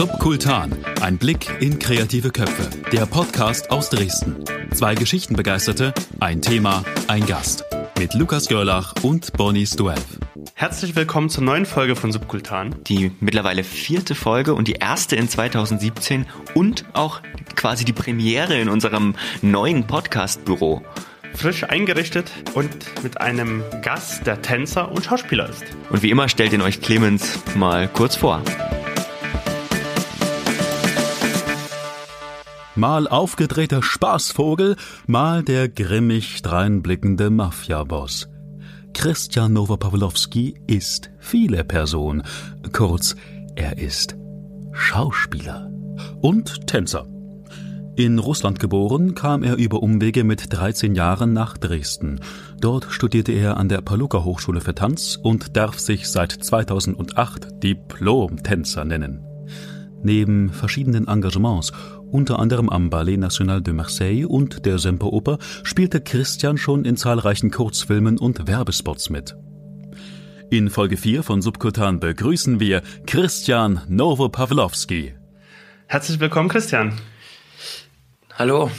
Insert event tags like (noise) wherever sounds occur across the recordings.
Subkultan, ein Blick in kreative Köpfe. Der Podcast aus Dresden. Zwei Geschichtenbegeisterte, ein Thema, ein Gast. Mit Lukas Görlach und Bonnie Stuev. Herzlich willkommen zur neuen Folge von Subkultan. Die mittlerweile vierte Folge und die erste in 2017 und auch quasi die Premiere in unserem neuen Podcast-Büro. Frisch eingerichtet und mit einem Gast, der Tänzer und Schauspieler ist. Und wie immer stellt ihn euch Clemens mal kurz vor. Mal aufgedrehter Spaßvogel, mal der grimmig dreinblickende Mafiaboss. Christian Nowopawlowski ist viele Person. Kurz, er ist Schauspieler und Tänzer. In Russland geboren, kam er über Umwege mit 13 Jahren nach Dresden. Dort studierte er an der Paluca Hochschule für Tanz und darf sich seit 2008 Diplom-Tänzer nennen. Neben verschiedenen Engagements, unter anderem am Ballet National de Marseille und der Semperoper, spielte Christian schon in zahlreichen Kurzfilmen und Werbespots mit. In Folge 4 von Subkutan begrüßen wir Christian Nowopawlowski. Herzlich willkommen, Christian. Hallo.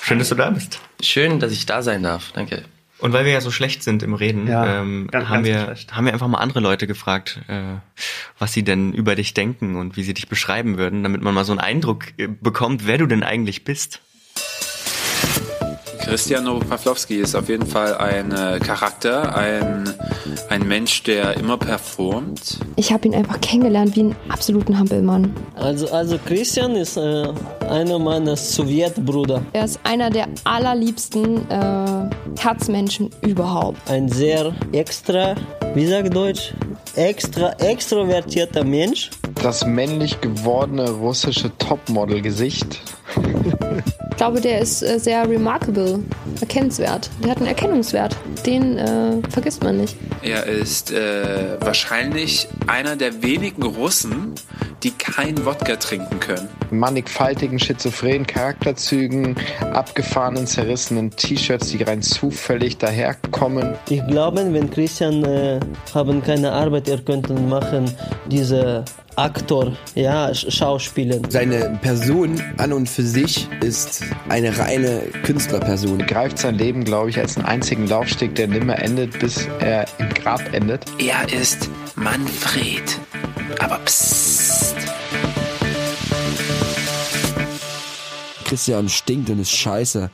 Schön, dass du da bist. Schön, dass ich da sein darf. Danke. Und weil wir ja so schlecht sind im Reden, Ja, ähm, ganz, haben, ganz wir, schlecht. haben wir einfach mal andere Leute gefragt, äh, was sie denn über dich denken und wie sie dich beschreiben würden, damit man mal so einen Eindruck äh, bekommt, wer du denn eigentlich bist. Christian Pawlowski ist auf jeden Fall ein äh, Charakter, ein, ein Mensch, der immer performt. Ich habe ihn einfach kennengelernt wie einen absoluten Hampelmann. Also, also Christian ist äh, einer meiner Sowjetbrüder. Er ist einer der allerliebsten äh, Herzmenschen überhaupt. Ein sehr extra, wie sagt Deutsch, extra extrovertierter Mensch. das männlich gewordene russische Topmodel-Gesicht. (laughs) Ich glaube, der ist äh, sehr remarkable, erkennenswert. Der hat einen Erkennungswert. Den äh, vergisst man nicht. Er ist äh, wahrscheinlich einer der wenigen Russen, die kein Wodka trinken können. Mannigfaltigen, schizophrenen Charakterzügen, abgefahrenen, zerrissenen T-Shirts, die rein zufällig daherkommen. Ich glaube, wenn Christian äh, haben keine Arbeit, er könnte machen diese Aktor, ja, Sch- Schauspielen. Seine Person an und für sich ist eine reine Künstlerperson. Begreift sein Leben, glaube ich, als einen einzigen Laufsteg, der nimmer endet, bis er im Grab endet. Er ist Manfred. Aber psst. Christian stinkt und ist scheiße.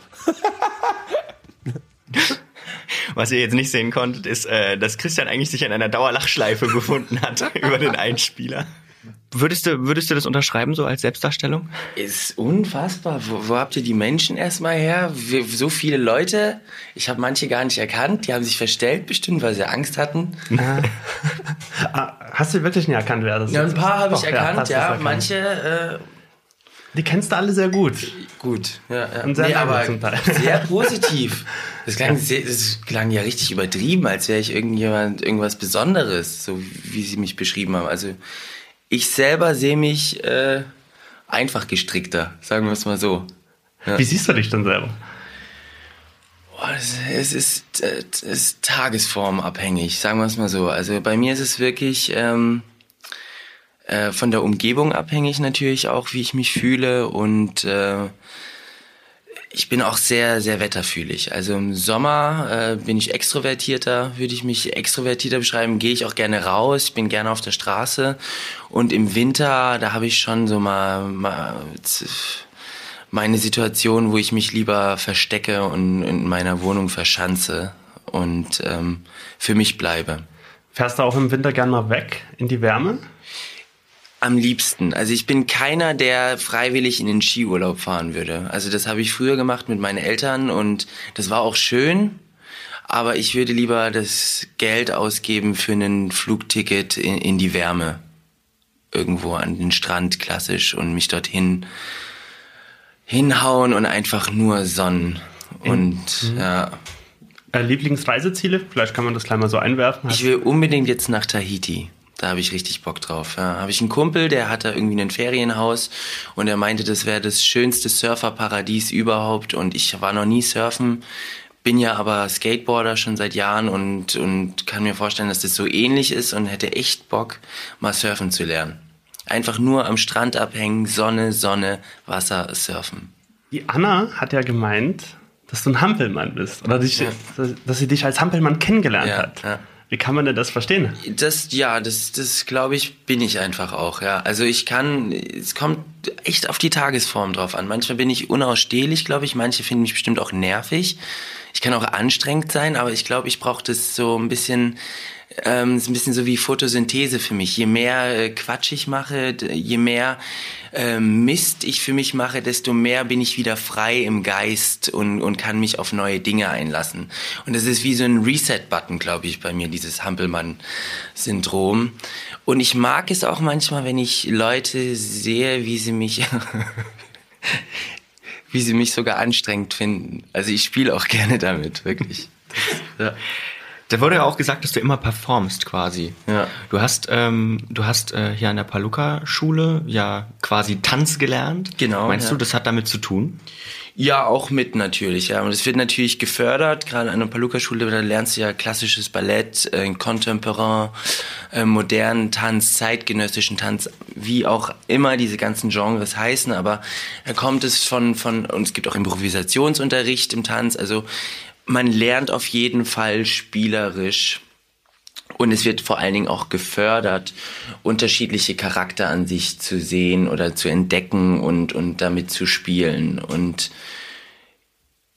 Was ihr jetzt nicht sehen konntet, ist, äh, dass Christian eigentlich sich in einer Dauerlachschleife befunden hat (laughs) über den Einspieler. Würdest du, würdest du das unterschreiben, so als Selbstdarstellung? Ist unfassbar. Wo, wo habt ihr die Menschen erstmal her? Wir, so viele Leute. Ich habe manche gar nicht erkannt. Die haben sich verstellt bestimmt, weil sie Angst hatten. (laughs) Ah, hast du wirklich nicht erkannt, wer das Ja, ist? ein paar habe ich Doch, erkannt, ja. erkannt. Manche, äh, Die kennst du alle sehr gut. gut. Ja, ja. Und sehr nee, aber zum Teil. sehr (laughs) positiv. Das klang, sehr, das klang ja richtig übertrieben, als wäre ich irgendjemand, irgendwas Besonderes, so wie sie mich beschrieben haben. Also ich selber sehe mich äh, einfach gestrickter, sagen wir es mal so. Wie siehst du dich denn selber? Boah, es- Es ist, äh, es ist tagesformabhängig, sagen wir es mal so. Also bei mir ist es wirklich ähm, äh, von der Umgebung abhängig natürlich auch, wie ich mich fühle und äh, ich bin auch sehr, sehr wetterfühlig. Also im Sommer äh, bin ich extrovertierter, würde ich mich extrovertierter beschreiben, gehe ich auch gerne raus, ich bin gerne auf der Straße und im Winter, da habe ich schon so mal, mal meine Situation, wo ich mich lieber verstecke und in meiner Wohnung verschanze und ähm, für mich bleibe. Fährst du auch im Winter gern mal weg in die Wärme? Am liebsten. Also ich bin keiner, der freiwillig in den Skiurlaub fahren würde. Also das habe ich früher gemacht mit meinen Eltern und das war auch schön. Aber ich würde lieber das Geld ausgeben für ein Flugticket in, in die Wärme. Irgendwo an den Strand klassisch und mich dorthin hinhauen und einfach nur sonnen. Und ja, Äh, Lieblingsreiseziele? Vielleicht kann man das gleich mal so einwerfen. ich will unbedingt jetzt nach Tahiti. Da habe ich richtig Bock drauf. Ja, habe ich einen Kumpel, der hat da irgendwie ein Ferienhaus und er meinte, das wäre das schönste Surferparadies überhaupt und ich war noch nie surfen, bin ja aber Skateboarder schon seit Jahren und, und kann mir vorstellen, dass das so ähnlich ist und hätte echt Bock, mal surfen zu lernen. Einfach nur am Strand abhängen, Sonne, Sonne, Wasser, surfen. Die Anna hat ja gemeint, dass du ein Hampelmann bist. Oder dich, Ja. dass, dass sie dich als Hampelmann kennengelernt Ja, hat. ja. Wie kann man denn das verstehen? Das, ja, das, das glaube ich, bin ich einfach auch, ja. Also ich kann, es kommt echt auf die Tagesform drauf an. Manchmal bin ich unausstehlich, glaube ich. Manche finden mich bestimmt auch nervig. Ich kann auch anstrengend sein, aber ich glaube, ich brauche das so ein bisschen, ähm, ist ein bisschen so wie Photosynthese für mich. Je mehr äh, Quatsch ich mache, je mehr äh, Mist ich für mich mache, desto mehr bin ich wieder frei im Geist und, und kann mich auf neue Dinge einlassen. Und das ist wie so ein Reset-Button, glaube ich, bei mir, dieses Hampelmann-Syndrom. Und ich mag es auch manchmal, wenn ich Leute sehe, wie sie mich (laughs) wie sie mich sogar anstrengend finden. Also ich spiele auch (laughs) gerne damit, wirklich. Ja. Da wurde ja auch gesagt, dass du immer performst quasi. Ja. Du hast, ähm, du hast äh, hier an der Paluca-Schule ja quasi Tanz gelernt. Genau, Meinst ja. du, das hat damit zu tun? Ja, auch mit natürlich, ja. Und es wird natürlich gefördert, gerade an der Paluca-Schule, da lernst du ja klassisches Ballett, äh, Contemporain, äh, modernen Tanz, zeitgenössischen Tanz, wie auch immer diese ganzen Genres heißen, aber da kommt es von, von, und es gibt auch Improvisationsunterricht im Tanz, also man lernt auf jeden Fall spielerisch und es wird vor allen Dingen auch gefördert, unterschiedliche Charakter an sich zu sehen oder zu entdecken und, und damit zu spielen. Und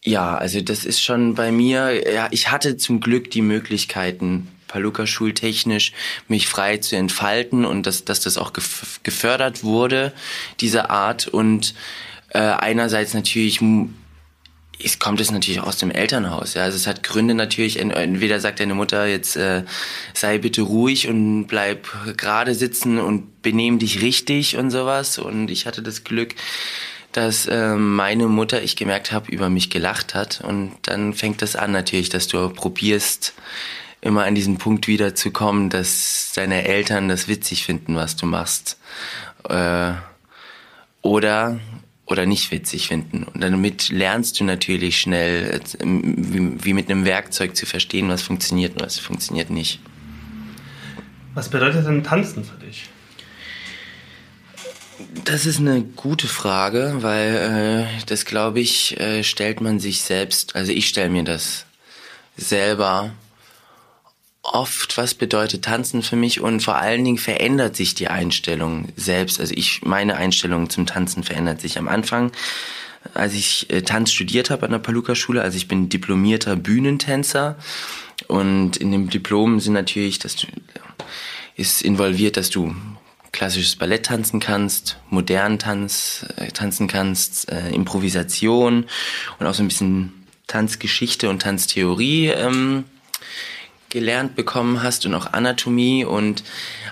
ja, also das ist schon bei mir, ja, ich hatte zum Glück die Möglichkeiten, Paluca schultechnisch mich frei zu entfalten und dass, dass das auch gef gefördert wurde, diese Art. Und äh, einerseits natürlich es kommt es natürlich aus dem Elternhaus. Ja, also es hat Gründe natürlich. en- Entweder sagt deine Mutter jetzt äh, sei bitte ruhig und bleib gerade sitzen und benehm dich richtig und sowas. Und ich hatte das Glück, dass äh, meine Mutter, ich gemerkt habe, über mich gelacht hat. Und dann fängt das an natürlich, dass du probierst immer an diesen Punkt wiederzukommen, dass deine Eltern das witzig finden, was du machst. Äh, oder oder nicht witzig finden. Und damit lernst du natürlich schnell, äh, wie, wie mit einem Werkzeug zu verstehen, was funktioniert und was funktioniert nicht. Was bedeutet denn Tanzen für dich? Das ist eine gute Frage, weil äh, das, glaube ich, äh, stellt man sich selbst, also ich stelle mir das selber oft, was bedeutet Tanzen für mich und vor allen Dingen verändert sich die Einstellung selbst. Also ich, meine Einstellung zum Tanzen verändert sich am Anfang. Als ich äh, Tanz studiert habe an der Paluca-Schule, also ich bin diplomierter Bühnentänzer und in dem Diplom sind natürlich, dass du, ist involviert, dass du klassisches Ballett tanzen kannst, modernen Tanz äh, tanzen kannst, äh, Improvisation und auch so ein bisschen Tanzgeschichte und Tanztheorie ähm, gelernt bekommen hast und auch Anatomie. Und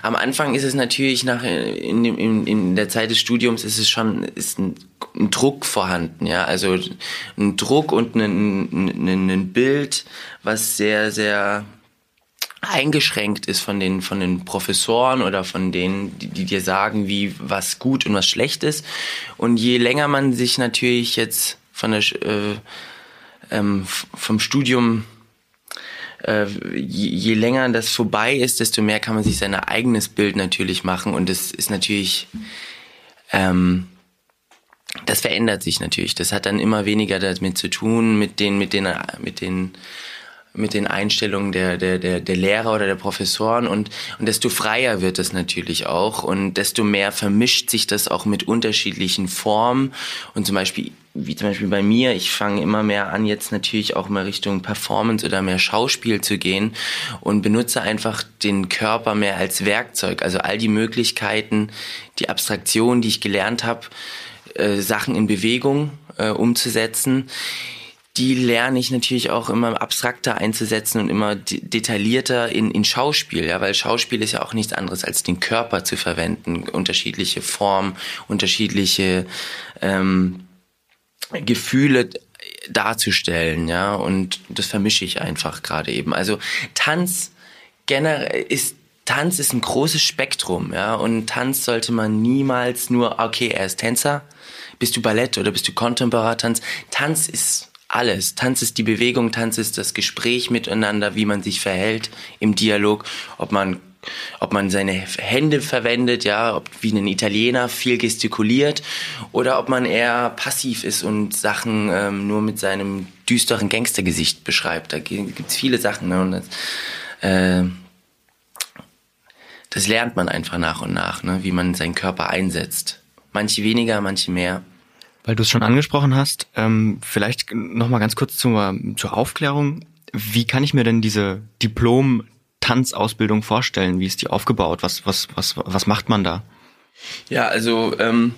am Anfang ist es natürlich nach in, in, in der Zeit des Studiums ist es schon ist ein, ein Druck vorhanden ja. Also ein Druck und ein, ein, ein Bild was sehr sehr eingeschränkt ist von den von den Professoren oder von denen die, die dir sagen wie was gut und was schlecht ist. Und je länger man sich natürlich jetzt von der äh, ähm, vom Studium äh, je, länger das vorbei ist, desto mehr kann man sich sein eigenes Bild natürlich machen und das ist natürlich, ähm, das verändert sich natürlich. Das hat dann immer weniger damit zu tun mit den, mit den, mit den, mit den Einstellungen der, der, der, der Lehrer oder der Professoren und, und desto freier wird es natürlich auch und desto mehr vermischt sich das auch mit unterschiedlichen Formen und zum Beispiel wie zum Beispiel bei mir, ich fange immer mehr an, jetzt natürlich auch mal Richtung Performance oder mehr Schauspiel zu gehen und benutze einfach den Körper mehr als Werkzeug. Also all die Möglichkeiten, die Abstraktion, die ich gelernt habe, äh, Sachen in Bewegung äh, umzusetzen, die lerne ich natürlich auch immer abstrakter einzusetzen und immer de detaillierter in, in Schauspiel, ja, weil Schauspiel ist ja auch nichts anderes als den Körper zu verwenden, unterschiedliche Formen, unterschiedliche ähm, Gefühle darzustellen, ja, und das vermische ich einfach gerade eben. Also Tanz generell ist Tanz ist ein großes Spektrum, ja, und Tanz sollte man niemals nur, okay, er ist Tänzer, bist du Ballett oder bist du Kontemporar-Tanz? Tanz ist alles. Tanz ist die Bewegung, Tanz ist das Gespräch miteinander, wie man sich verhält im Dialog, ob man ob man seine Hände verwendet, ja, ob wie ein Italiener viel gestikuliert oder ob man eher passiv ist und Sachen ähm, nur mit seinem düsteren Gangstergesicht beschreibt. Da gibt's viele Sachen. Ne? Und das, äh, das lernt man einfach nach und nach, ne? wie man seinen Körper einsetzt. Manche weniger, manche mehr. Weil du es schon angesprochen hast, ähm, vielleicht noch mal ganz kurz zur, zur Aufklärung. Wie kann ich mir denn diese Diplom-Tanzausbildung vorstellen? Wie ist die aufgebaut? Was, was, was, was macht man da? Ja, also ähm,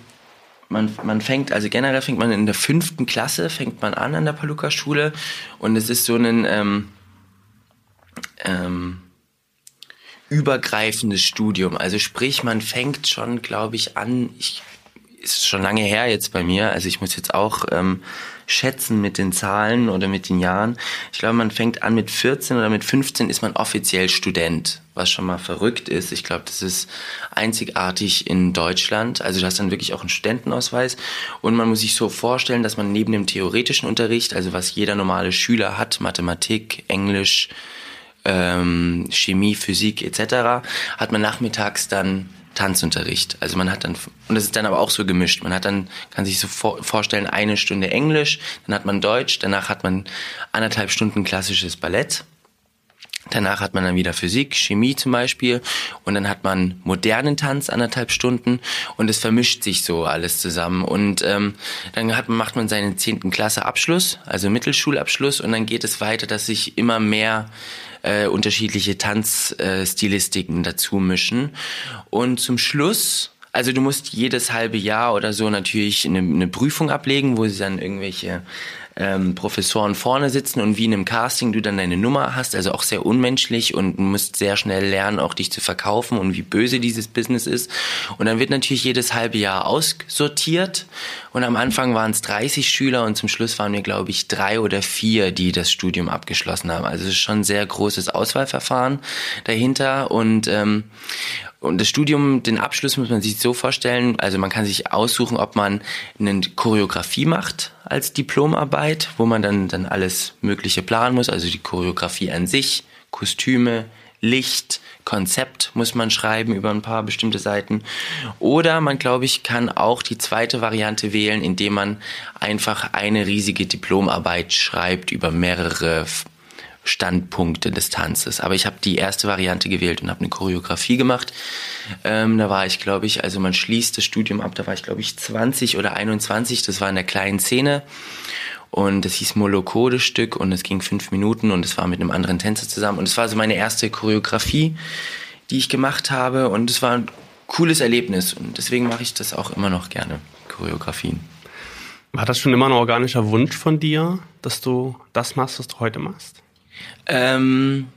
man, man fängt, also generell fängt man in der fünften Klasse, fängt man an an der Paluca-Schule und es ist so ein ähm, ähm, übergreifendes Studium. Also sprich, man fängt schon, glaube ich, an, ich ist schon lange her jetzt bei mir. Also ich muss jetzt auch ähm, schätzen mit den Zahlen oder mit den Jahren. Ich glaube, man fängt an mit 14 oder mit 15 ist man offiziell Student, was schon mal verrückt ist. Ich glaube, das ist einzigartig in Deutschland. Also du hast dann wirklich auch einen Studentenausweis und man muss sich so vorstellen, dass man neben dem theoretischen Unterricht, also was jeder normale Schüler hat, Mathematik, Englisch, ähm, Chemie, Physik etc., hat man nachmittags dann Tanzunterricht. Also man hat dann, und das ist dann aber auch so gemischt. Man hat dann, kann sich so vor, vorstellen, eine Stunde Englisch, dann hat man Deutsch, danach hat man anderthalb Stunden klassisches Ballett. Danach hat man dann wieder Physik, Chemie zum Beispiel und dann hat man modernen Tanz anderthalb Stunden und es vermischt sich so alles zusammen und ähm, dann hat, macht man seinen zehnten Klasse Abschluss, also Mittelschulabschluss und dann geht es weiter, dass sich immer mehr äh, unterschiedliche Tanzstilistiken äh, dazu mischen. Und zum Schluss also du musst jedes halbe Jahr oder so natürlich eine, eine Prüfung ablegen, wo sie dann irgendwelche ähm, Professoren vorne sitzen und wie in einem Casting du dann deine Nummer hast, also auch sehr unmenschlich und musst sehr schnell lernen, auch dich zu verkaufen und wie böse dieses Business ist. Und dann wird natürlich jedes halbe Jahr aussortiert und am Anfang waren es 30 Schüler und zum Schluss waren wir, glaube ich, drei oder vier, die das Studium abgeschlossen haben. Also es ist schon ein sehr großes Auswahlverfahren dahinter und ähm, und das Studium, den Abschluss muss man sich so vorstellen, also man kann sich aussuchen, ob man eine Choreografie macht als Diplomarbeit, wo man dann, dann alles Mögliche planen muss, also die Choreografie an sich, Kostüme, Licht, Konzept muss man schreiben über ein paar bestimmte Seiten. Oder man, glaube ich, kann auch die zweite Variante wählen, indem man einfach eine riesige Diplomarbeit schreibt über mehrere Standpunkte des Tanzes. Aber ich habe die erste Variante gewählt und habe eine Choreografie gemacht. Ähm, da war ich, glaube ich, also man schließt das Studium ab, da war ich, glaube ich, 20 oder 21. Das war in der kleinen Szene. Und das hieß Moloko, das Stück, und es ging fünf Minuten und es war mit einem anderen Tänzer zusammen. Und es war so meine erste Choreografie, die ich gemacht habe. Und es war ein cooles Erlebnis. Und deswegen mache ich das auch immer noch gerne, Choreografien. War das schon immer ein organischer Wunsch von dir, dass du das machst, was du heute machst? Ähm,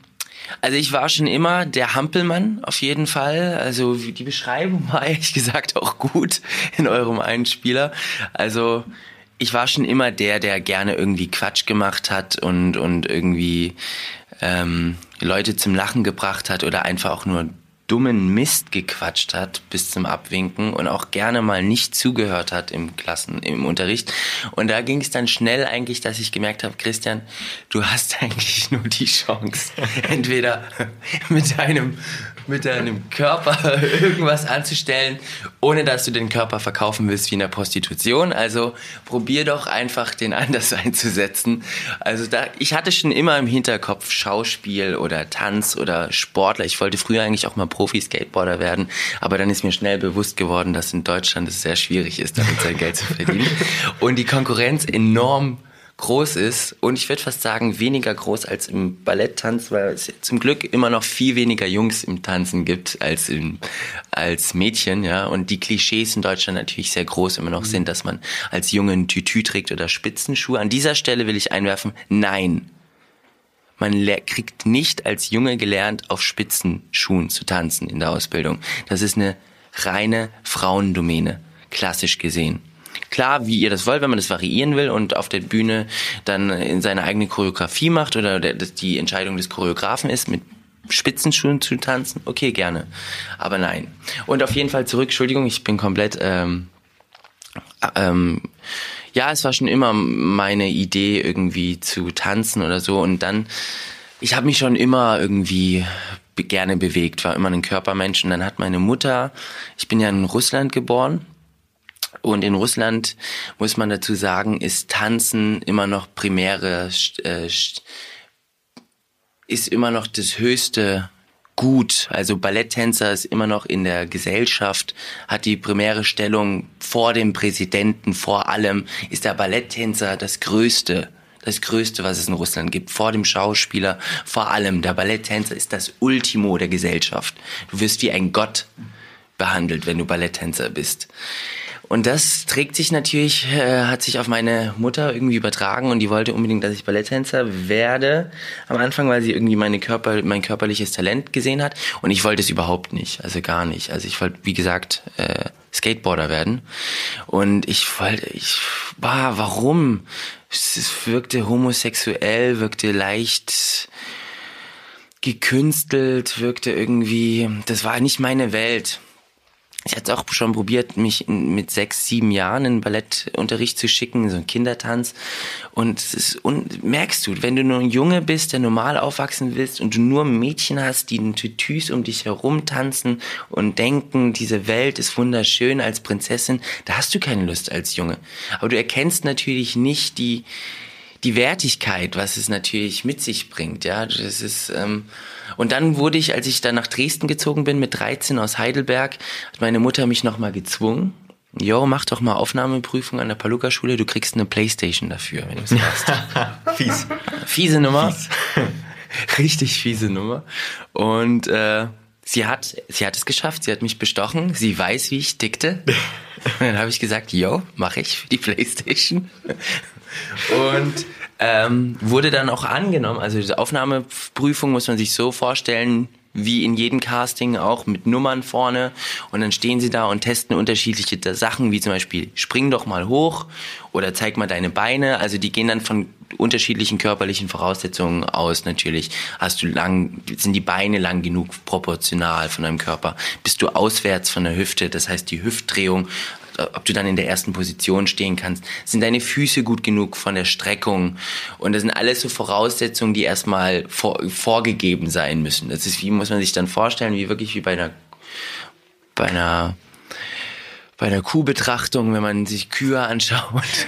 also ich war schon immer der Hampelmann auf jeden Fall. Also die Beschreibung (laughs) war ehrlich gesagt auch gut in eurem Einspieler. Also ich war schon immer der, der gerne irgendwie Quatsch gemacht hat und und irgendwie ähm, Leute zum Lachen gebracht hat oder einfach auch nur dummen Mist gequatscht hat bis zum Abwinken und auch gerne mal nicht zugehört hat im Klassen, im Unterricht. Und da ging es dann schnell eigentlich, dass ich gemerkt habe, Christian, du hast (laughs) eigentlich nur die Chance, entweder mit deinem mit deinem Körper (laughs) irgendwas anzustellen, ohne dass du den Körper verkaufen willst wie in der Prostitution. Also probier doch einfach den anders (laughs) einzusetzen. Also da, ich hatte schon immer im Hinterkopf Schauspiel oder Tanz oder Sportler. Ich wollte früher eigentlich auch mal Profi-Skateboarder werden, aber dann ist mir schnell bewusst geworden, dass in Deutschland es sehr schwierig ist, damit sein Geld zu verdienen. (laughs) Und die Konkurrenz enorm groß ist und ich würde fast sagen weniger groß als im Balletttanz, weil es zum Glück immer noch viel weniger Jungs im Tanzen gibt als im, als Mädchen, ja. Und die Klischees in Deutschland natürlich sehr groß immer noch mhm. sind, dass man als Junge ein Tütü trägt oder Spitzenschuhe. An dieser Stelle will ich einwerfen, nein. Man kriegt nicht als Junge gelernt, auf Spitzenschuhen zu tanzen in der Ausbildung. Das ist eine reine Frauendomäne, klassisch gesehen klar, wie ihr das wollt, wenn man das variieren will und auf der Bühne dann in seine eigene Choreografie macht oder die Entscheidung des Choreografen ist, mit Spitzenschuhen zu tanzen, okay, gerne. Aber nein. Und auf jeden Fall zurück, Entschuldigung, ich bin komplett, ähm, ähm, ja, es war schon immer meine Idee, irgendwie zu tanzen oder so. Und dann, ich habe mich schon immer irgendwie gerne bewegt, war immer ein Körpermensch. Und dann hat meine Mutter, ich bin ja in Russland geboren, und in Russland muss man dazu sagen, ist Tanzen immer noch primäre, äh, ist immer noch das höchste Gut. Also Balletttänzer ist immer noch in der Gesellschaft, hat die primäre Stellung vor dem Präsidenten, vor allem ist der Balletttänzer das Größte. Das Größte, was es in Russland gibt, vor dem Schauspieler, vor allem der Balletttänzer ist das Ultimo der Gesellschaft. Du wirst wie ein Gott behandelt, wenn du Balletttänzer bist. Und das trägt sich natürlich, äh, hat sich auf meine Mutter irgendwie übertragen und die wollte unbedingt, dass ich Balletttänzer werde. Am Anfang, weil sie irgendwie meine Körper, mein körperliches Talent gesehen hat. Und ich wollte es überhaupt nicht, also gar nicht. Also ich wollte, wie gesagt, äh, Skateboarder werden. Und ich wollte, ich, bah, warum? Es wirkte homosexuell, wirkte leicht gekünstelt, wirkte irgendwie, das war nicht meine Welt. Ich hatte auch schon probiert, mich mit sechs, sieben Jahren in Ballettunterricht zu schicken, so ein Kindertanz. Und es ist, und merkst du, wenn du nur ein Junge bist, der normal aufwachsen willst und du nur Mädchen hast, die in Tütüs um dich herum tanzen und denken, diese Welt ist wunderschön als Prinzessin, da hast du keine Lust als Junge. Aber du erkennst natürlich nicht die, die Wertigkeit, was es natürlich mit sich bringt, ja, das ist, ähm, und dann wurde ich, als ich dann nach Dresden gezogen bin mit 13 aus Heidelberg, hat meine Mutter mich nochmal gezwungen. Jo, mach doch mal Aufnahmeprüfung an der Paluca-Schule, du kriegst eine Playstation dafür, wenn du es machst. (laughs) Fies. Fiese Nummer. Fies. (laughs) Richtig fiese Nummer. Und äh, sie hat, sie hat es geschafft, sie hat mich bestochen, sie weiß, wie ich tickte. Und (laughs) dann habe ich gesagt, yo, mach ich für die Playstation. Und ähm, wurde dann auch angenommen. Also diese Aufnahmeprüfung muss man sich so vorstellen, wie in jedem Casting auch mit Nummern vorne und dann stehen sie da und testen unterschiedliche Sachen, wie zum Beispiel spring doch mal hoch oder zeig mal deine Beine. Also die gehen dann von unterschiedlichen körperlichen Voraussetzungen aus natürlich. Hast du lang, sind die Beine lang genug proportional von deinem Körper? Bist du auswärts von der Hüfte? Das heißt die Hüftdrehung ob du dann in der ersten Position stehen kannst. Sind deine Füße gut genug von der Streckung? Und das sind alles so Voraussetzungen, die erstmal vor, vorgegeben sein müssen. Das ist, wie muss man sich dann vorstellen, wie wirklich wie bei einer, bei einer, bei einer Kuhbetrachtung, wenn man sich Kühe anschaut (laughs)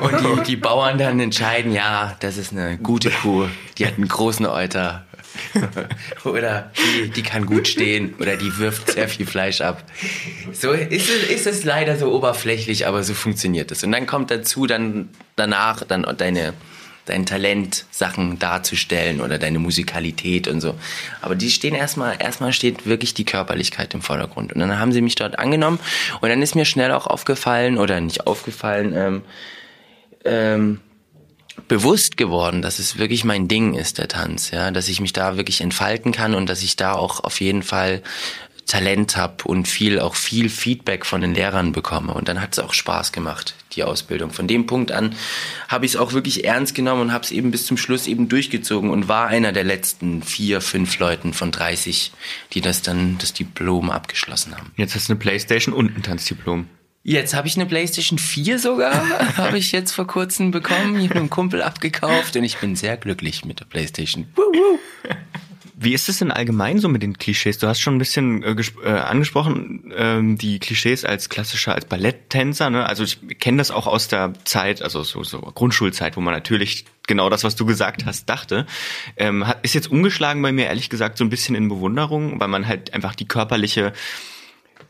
und, und die, die Bauern dann entscheiden, ja, das ist eine gute Kuh, die hat einen großen Euter, (laughs) oder die, die kann gut stehen oder die wirft sehr viel Fleisch ab. So ist es, ist es leider so oberflächlich, aber so funktioniert es. Und dann kommt dazu dann danach dann deine dein Talent, Sachen darzustellen oder deine Musikalität und so. Aber die stehen erstmal, erstmal steht wirklich die Körperlichkeit im Vordergrund. Und dann haben sie mich dort angenommen und dann ist mir schnell auch aufgefallen oder nicht aufgefallen, ähm, ähm, bewusst geworden, dass es wirklich mein Ding ist, der Tanz, ja, dass ich mich da wirklich entfalten kann und dass ich da auch auf jeden Fall Talent habe und viel auch viel Feedback von den Lehrern bekomme und dann hat es auch Spaß gemacht die Ausbildung. Von dem Punkt an habe ich es auch wirklich ernst genommen und habe es eben bis zum Schluss eben durchgezogen und war einer der letzten vier, fünf Leuten von 30, die das dann das Diplom abgeschlossen haben. Jetzt hast du eine Playstation und ein Tanzdiplom. Jetzt habe ich eine PlayStation 4 sogar, (laughs) habe ich jetzt vor kurzem bekommen, ich habe Kumpel abgekauft und ich bin sehr glücklich mit der PlayStation. Wie ist es denn allgemein so mit den Klischees? Du hast schon ein bisschen äh, äh, angesprochen, ähm, die Klischees als klassischer, als Balletttänzer. Ne? Also ich kenne das auch aus der Zeit, also so, so Grundschulzeit, wo man natürlich genau das, was du gesagt hast, dachte. Ähm, hat, ist jetzt umgeschlagen bei mir, ehrlich gesagt, so ein bisschen in Bewunderung, weil man halt einfach die körperliche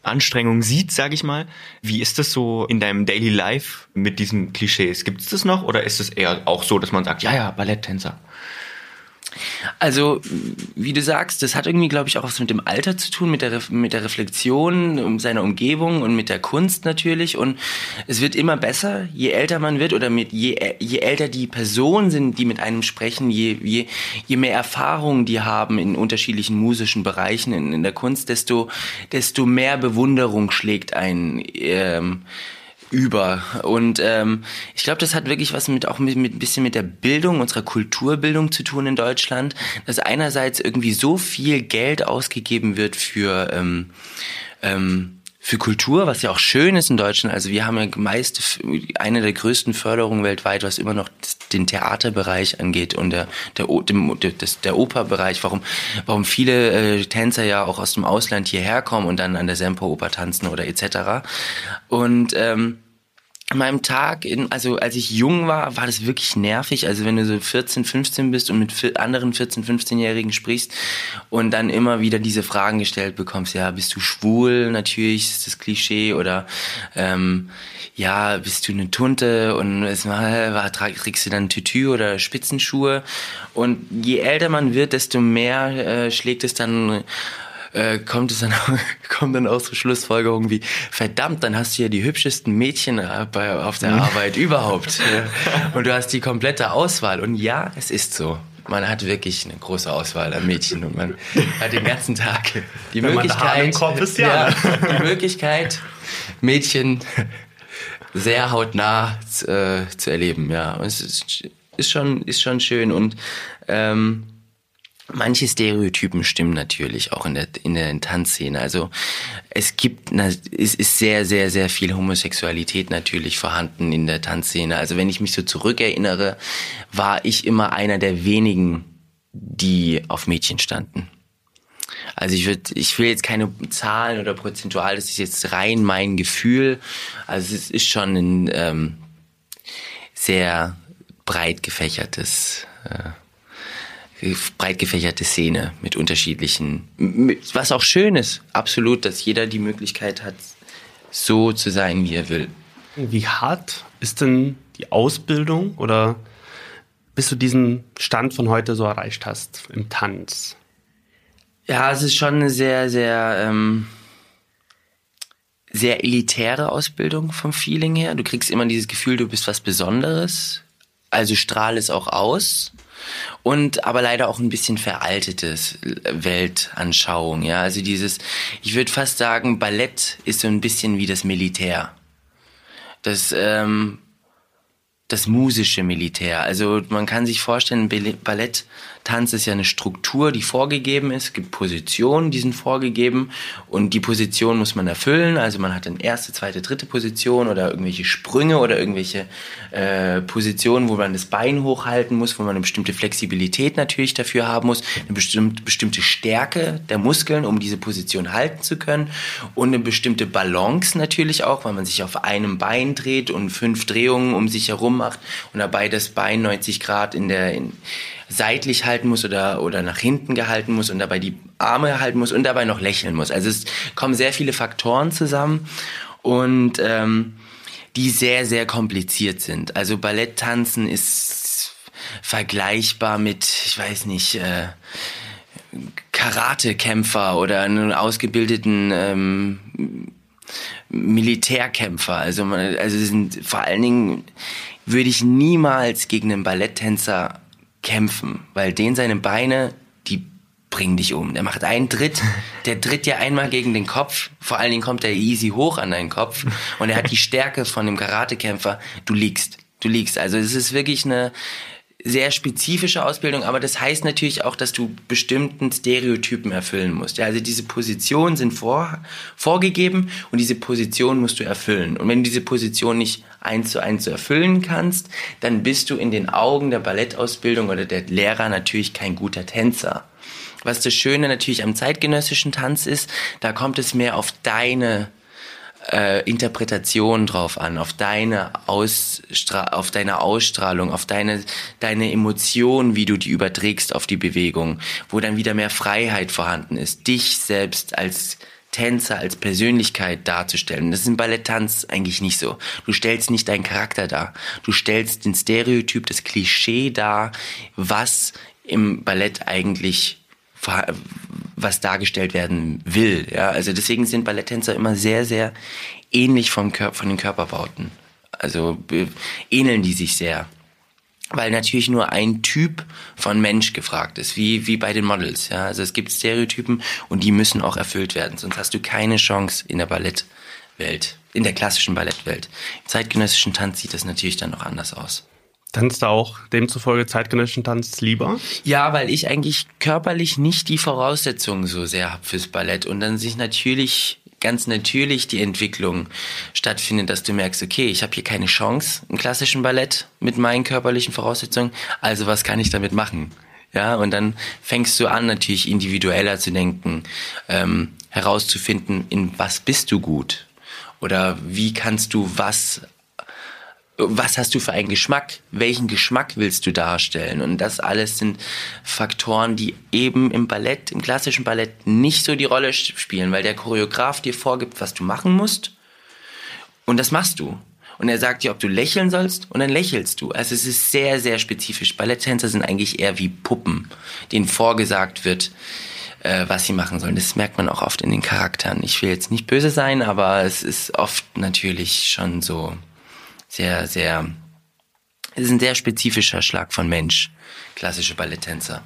Anstrengung sieht, sage ich mal. Wie ist das so in deinem Daily Life mit diesen Klischees? Gibt es das noch oder ist es eher auch so, dass man sagt, ja, ja, Balletttänzer? Also, wie du sagst, das hat irgendwie, glaube ich, auch was mit dem Alter zu tun, mit der, mit der Reflexion um seiner Umgebung und mit der Kunst natürlich. Und es wird immer besser, je älter man wird oder mit je, je älter die Personen sind, die mit einem sprechen, je, je, je mehr Erfahrungen die haben in unterschiedlichen musischen Bereichen in, in der Kunst, desto, desto mehr Bewunderung schlägt ein. Ähm, über. Und ähm, ich glaube, das hat wirklich was mit auch mit, mit ein bisschen mit der Bildung, unserer Kulturbildung zu tun in Deutschland, dass einerseits irgendwie so viel Geld ausgegeben wird für ähm, ähm, für Kultur, was ja auch schön ist in Deutschland. Also wir haben ja meist eine der größten Förderungen weltweit, was immer noch den Theaterbereich angeht und der der dem, des, der Operbereich. Warum warum viele äh, Tänzer ja auch aus dem Ausland hierher kommen und dann an der Semperoper tanzen oder etc. Und ähm, meinem Tag, in, also als ich jung war, war das wirklich nervig. Also wenn du so 14, 15 bist und mit anderen 14, 15-Jährigen sprichst und dann immer wieder diese Fragen gestellt bekommst, ja, bist du schwul? Natürlich ist das Klischee oder ähm, ja, bist du eine Tunte und es war, trägst du dann Tütü oder Spitzenschuhe? Und je älter man wird, desto mehr äh, schlägt es dann äh, kommt es dann (laughs) kommt dann auch so Schlussfolgerungen wie verdammt, dann hast du ja die hübschesten Mädchen äh, bei, auf der mhm. Arbeit überhaupt (laughs) und du hast die komplette Auswahl und ja, es ist so. Man hat wirklich eine große Auswahl an Mädchen und man hat den ganzen Tag die (laughs) Wenn Möglichkeit, ist, ja, die Möglichkeit Mädchen sehr hautnah äh, zu erleben, ja. Und es ist, ist schon ist schon schön und ähm, Manche Stereotypen stimmen natürlich auch in der, in der Tanzszene. Also es gibt, es ist sehr, sehr, sehr viel Homosexualität natürlich vorhanden in der Tanzszene. Also wenn ich mich so zurückerinnere, war ich immer einer der wenigen, die auf Mädchen standen. Also ich würde, ich will jetzt keine Zahlen oder prozentual, das ist jetzt rein mein Gefühl. Also es ist schon ein ähm, sehr breit gefächertes äh, breit gefächerte Szene mit unterschiedlichen, was auch schön ist, absolut, dass jeder die Möglichkeit hat, so zu sein, wie er will. Wie hart ist denn die Ausbildung oder bis du diesen Stand von heute so erreicht hast im Tanz? Ja, es ist schon eine sehr, sehr, ähm, sehr elitäre Ausbildung vom Feeling her. Du kriegst immer dieses Gefühl, du bist was Besonderes. Also strahl es auch aus und aber leider auch ein bisschen veraltetes Weltanschauung. Ja, also dieses, ich würde fast sagen, Ballett ist so ein bisschen wie das Militär. Das ähm, das musische Militär. Also man kann sich vorstellen, Ballett Tanz ist ja eine Struktur, die vorgegeben ist. Es gibt Positionen, die sind vorgegeben und die Position muss man erfüllen. Also man hat eine erste, zweite, dritte Position oder irgendwelche Sprünge oder irgendwelche äh, Positionen, wo man das Bein hochhalten muss, wo man eine bestimmte Flexibilität natürlich dafür haben muss, eine bestimmte, bestimmte Stärke der Muskeln, um diese Position halten zu können und eine bestimmte Balance natürlich auch, weil man sich auf einem Bein dreht und fünf Drehungen um sich herum macht und dabei das Bein 90 Grad in der in, seitlich halten muss oder, oder nach hinten gehalten muss und dabei die Arme halten muss und dabei noch lächeln muss. Also es kommen sehr viele Faktoren zusammen und ähm, die sehr, sehr kompliziert sind. Also Balletttanzen ist vergleichbar mit, ich weiß nicht, äh, Karatekämpfer oder einen ausgebildeten ähm, Militärkämpfer. Also, also sind vor allen Dingen würde ich niemals gegen einen Balletttänzer kämpfen, weil den seine Beine, die bringen dich um. Der macht einen Tritt, (laughs) der tritt ja einmal gegen den Kopf, vor allen Dingen kommt er easy hoch an deinen Kopf und er hat die (laughs) Stärke von dem Karatekämpfer, du liegst, du liegst. Also es ist wirklich eine sehr spezifische Ausbildung, aber das heißt natürlich auch, dass du bestimmten Stereotypen erfüllen musst. Ja, also diese Positionen sind vor, vorgegeben und diese Position musst du erfüllen. Und wenn du diese Position nicht eins zu eins erfüllen kannst, dann bist du in den Augen der Ballettausbildung oder der Lehrer natürlich kein guter Tänzer. Was das Schöne natürlich am zeitgenössischen Tanz ist, da kommt es mehr auf deine äh, Interpretation drauf an, auf deine Ausstra auf deine Ausstrahlung, auf deine deine Emotionen, wie du die überträgst auf die Bewegung, wo dann wieder mehr Freiheit vorhanden ist, dich selbst als Tänzer als Persönlichkeit darzustellen. Das ist im Balletttanz eigentlich nicht so. Du stellst nicht deinen Charakter dar. Du stellst den Stereotyp, das Klischee dar, was im Ballett eigentlich was dargestellt werden will. Ja, also deswegen sind Balletttänzer immer sehr, sehr ähnlich vom von den Körperbauten. Also ähneln die sich sehr. Weil natürlich nur ein Typ von Mensch gefragt ist, wie, wie bei den Models. Ja, also es gibt Stereotypen und die müssen auch erfüllt werden, sonst hast du keine Chance in der Ballettwelt, in der klassischen Ballettwelt. Im zeitgenössischen Tanz sieht das natürlich dann noch anders aus. Tanzt du auch demzufolge zeitgenössischen Tanz lieber? Ja, weil ich eigentlich körperlich nicht die Voraussetzungen so sehr habe fürs Ballett und dann sich natürlich ganz natürlich die Entwicklung stattfindet, dass du merkst, okay, ich habe hier keine Chance im klassischen Ballett mit meinen körperlichen Voraussetzungen, also was kann ich damit machen? Ja, und dann fängst du an, natürlich individueller zu denken, ähm, herauszufinden, in was bist du gut? Oder wie kannst du was was hast du für einen Geschmack? Welchen Geschmack willst du darstellen? Und das alles sind Faktoren, die eben im Ballett, im klassischen Ballett nicht so die Rolle spielen, weil der Choreograf dir vorgibt, was du machen musst. Und das machst du. Und er sagt dir, ob du lächeln sollst, und dann lächelst du. Also es ist sehr, sehr spezifisch. Balletttänzer sind eigentlich eher wie Puppen, denen vorgesagt wird, äh, was sie machen sollen. Das merkt man auch oft in den Charakteren. Ich will jetzt nicht böse sein, aber es ist oft natürlich schon so sehr, sehr, es ist ein sehr spezifischer Schlag von Mensch, klassische Balletttänzer.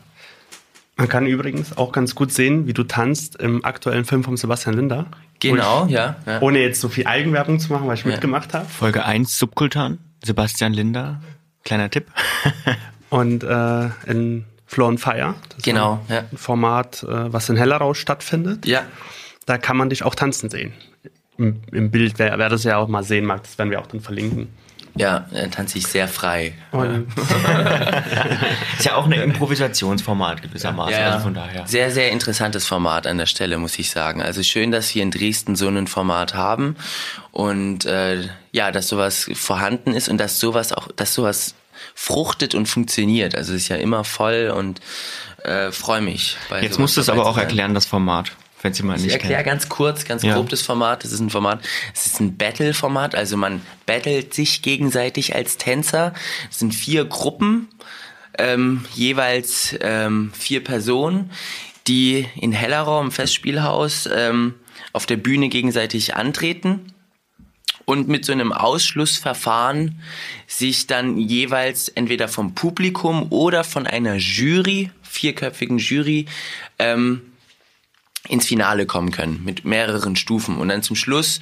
Man kann übrigens auch ganz gut sehen, wie du tanzt im aktuellen Film von Sebastian Linder. Genau, ich, ja, ja, Ohne jetzt so viel Eigenwerbung zu machen, weil ich ja. mitgemacht habe. Folge 1 Subkultan, Sebastian Linder, kleiner Tipp. (laughs) Und äh, in Floor on Fire, das genau, ist ein ja. Format, äh, was in Hellerau stattfindet. Ja. Da kann man dich auch tanzen sehen im, Bild, wer, wer das ja auch mal sehen mag, das werden wir auch dann verlinken. Ja, dann tanze ich sehr frei. (laughs) ist ja auch ein Improvisationsformat gewissermaßen. Ja, also von daher. Sehr, sehr interessantes Format an der Stelle, muss ich sagen. Also schön, dass wir in Dresden so ein Format haben und äh, ja, dass sowas vorhanden ist und dass sowas auch, dass sowas fruchtet und funktioniert. Also es ist ja immer voll und äh, freue mich. Jetzt musst du es aber auch erklären, das Format wenn Sie mal nicht Ich erkläre ganz kurz, ganz ja. grob das Format. Das ist ein Format, es ist ein Battle-Format, also man battelt sich gegenseitig als Tänzer. Es sind vier Gruppen, ähm, jeweils ähm, vier Personen, die in Hellerau im Festspielhaus ähm, auf der Bühne gegenseitig antreten und mit so einem Ausschlussverfahren sich dann jeweils entweder vom Publikum oder von einer Jury, vierköpfigen Jury, ähm, ins Finale kommen können mit mehreren Stufen. Und dann zum Schluss,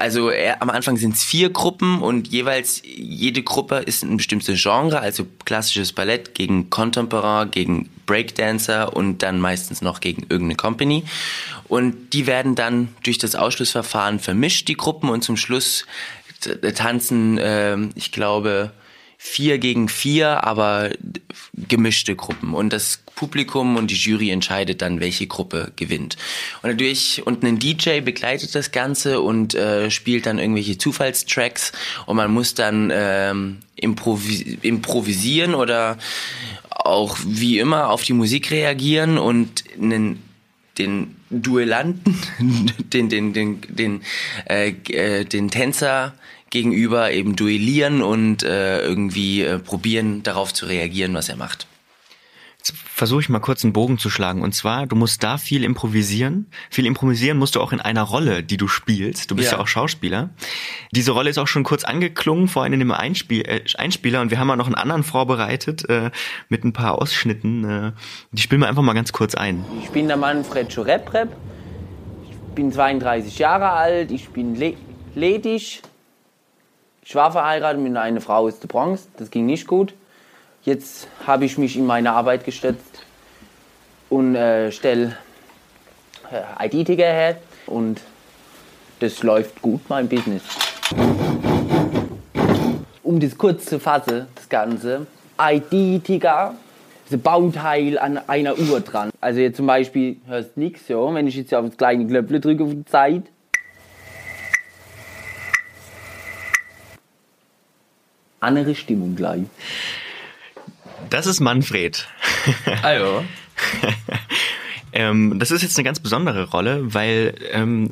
also am Anfang sind es vier Gruppen und jeweils jede Gruppe ist ein bestimmtes Genre, also klassisches Ballett gegen Contemporain, gegen Breakdancer und dann meistens noch gegen irgendeine Company. Und die werden dann durch das Ausschlussverfahren vermischt, die Gruppen. Und zum Schluss tanzen, äh, ich glaube, vier gegen vier, aber gemischte Gruppen. Und das Publikum und die Jury entscheidet dann, welche Gruppe gewinnt. Und natürlich, und ein DJ begleitet das Ganze und äh, spielt dann irgendwelche Zufallstracks und man muss dann ähm, improvis improvisieren oder auch wie immer auf die Musik reagieren und einen den Duellanten, (laughs) den, den, den, den, äh, äh, den Tänzer gegenüber eben duellieren und äh, irgendwie äh, probieren, darauf zu reagieren, was er macht. Jetzt versuche ich mal kurz einen Bogen zu schlagen. Und zwar, du musst da viel improvisieren. Viel improvisieren musst du auch in einer Rolle, die du spielst. Du bist ja, ja auch Schauspieler. Diese Rolle ist auch schon kurz angeklungen vorhin in dem Einspiel, äh, Einspieler. Und wir haben auch noch einen anderen vorbereitet äh, mit ein paar Ausschnitten. Äh, die spielen wir einfach mal ganz kurz ein. Ich bin der Manfred Schureprep. Ich bin 32 Jahre alt. Ich bin le ledig. Ich war verheiratet mit einer Frau aus der Bronx. Das ging nicht gut. Jetzt habe ich mich in meine Arbeit gestützt und äh, stelle äh, ID-Ticker her und das läuft gut, mein Business. Um das kurz zu fassen, das Ganze, ID-Ticker ist ein Bauteil an einer Uhr dran. Also jetzt zum Beispiel hörst nichts, ja, wenn ich jetzt auf das kleine Knöpfle drücke auf die Zeit, andere Stimmung gleich. Das ist Manfred. (laughs) Hallo. (laughs) ähm, das ist jetzt eine ganz besondere Rolle, weil ähm,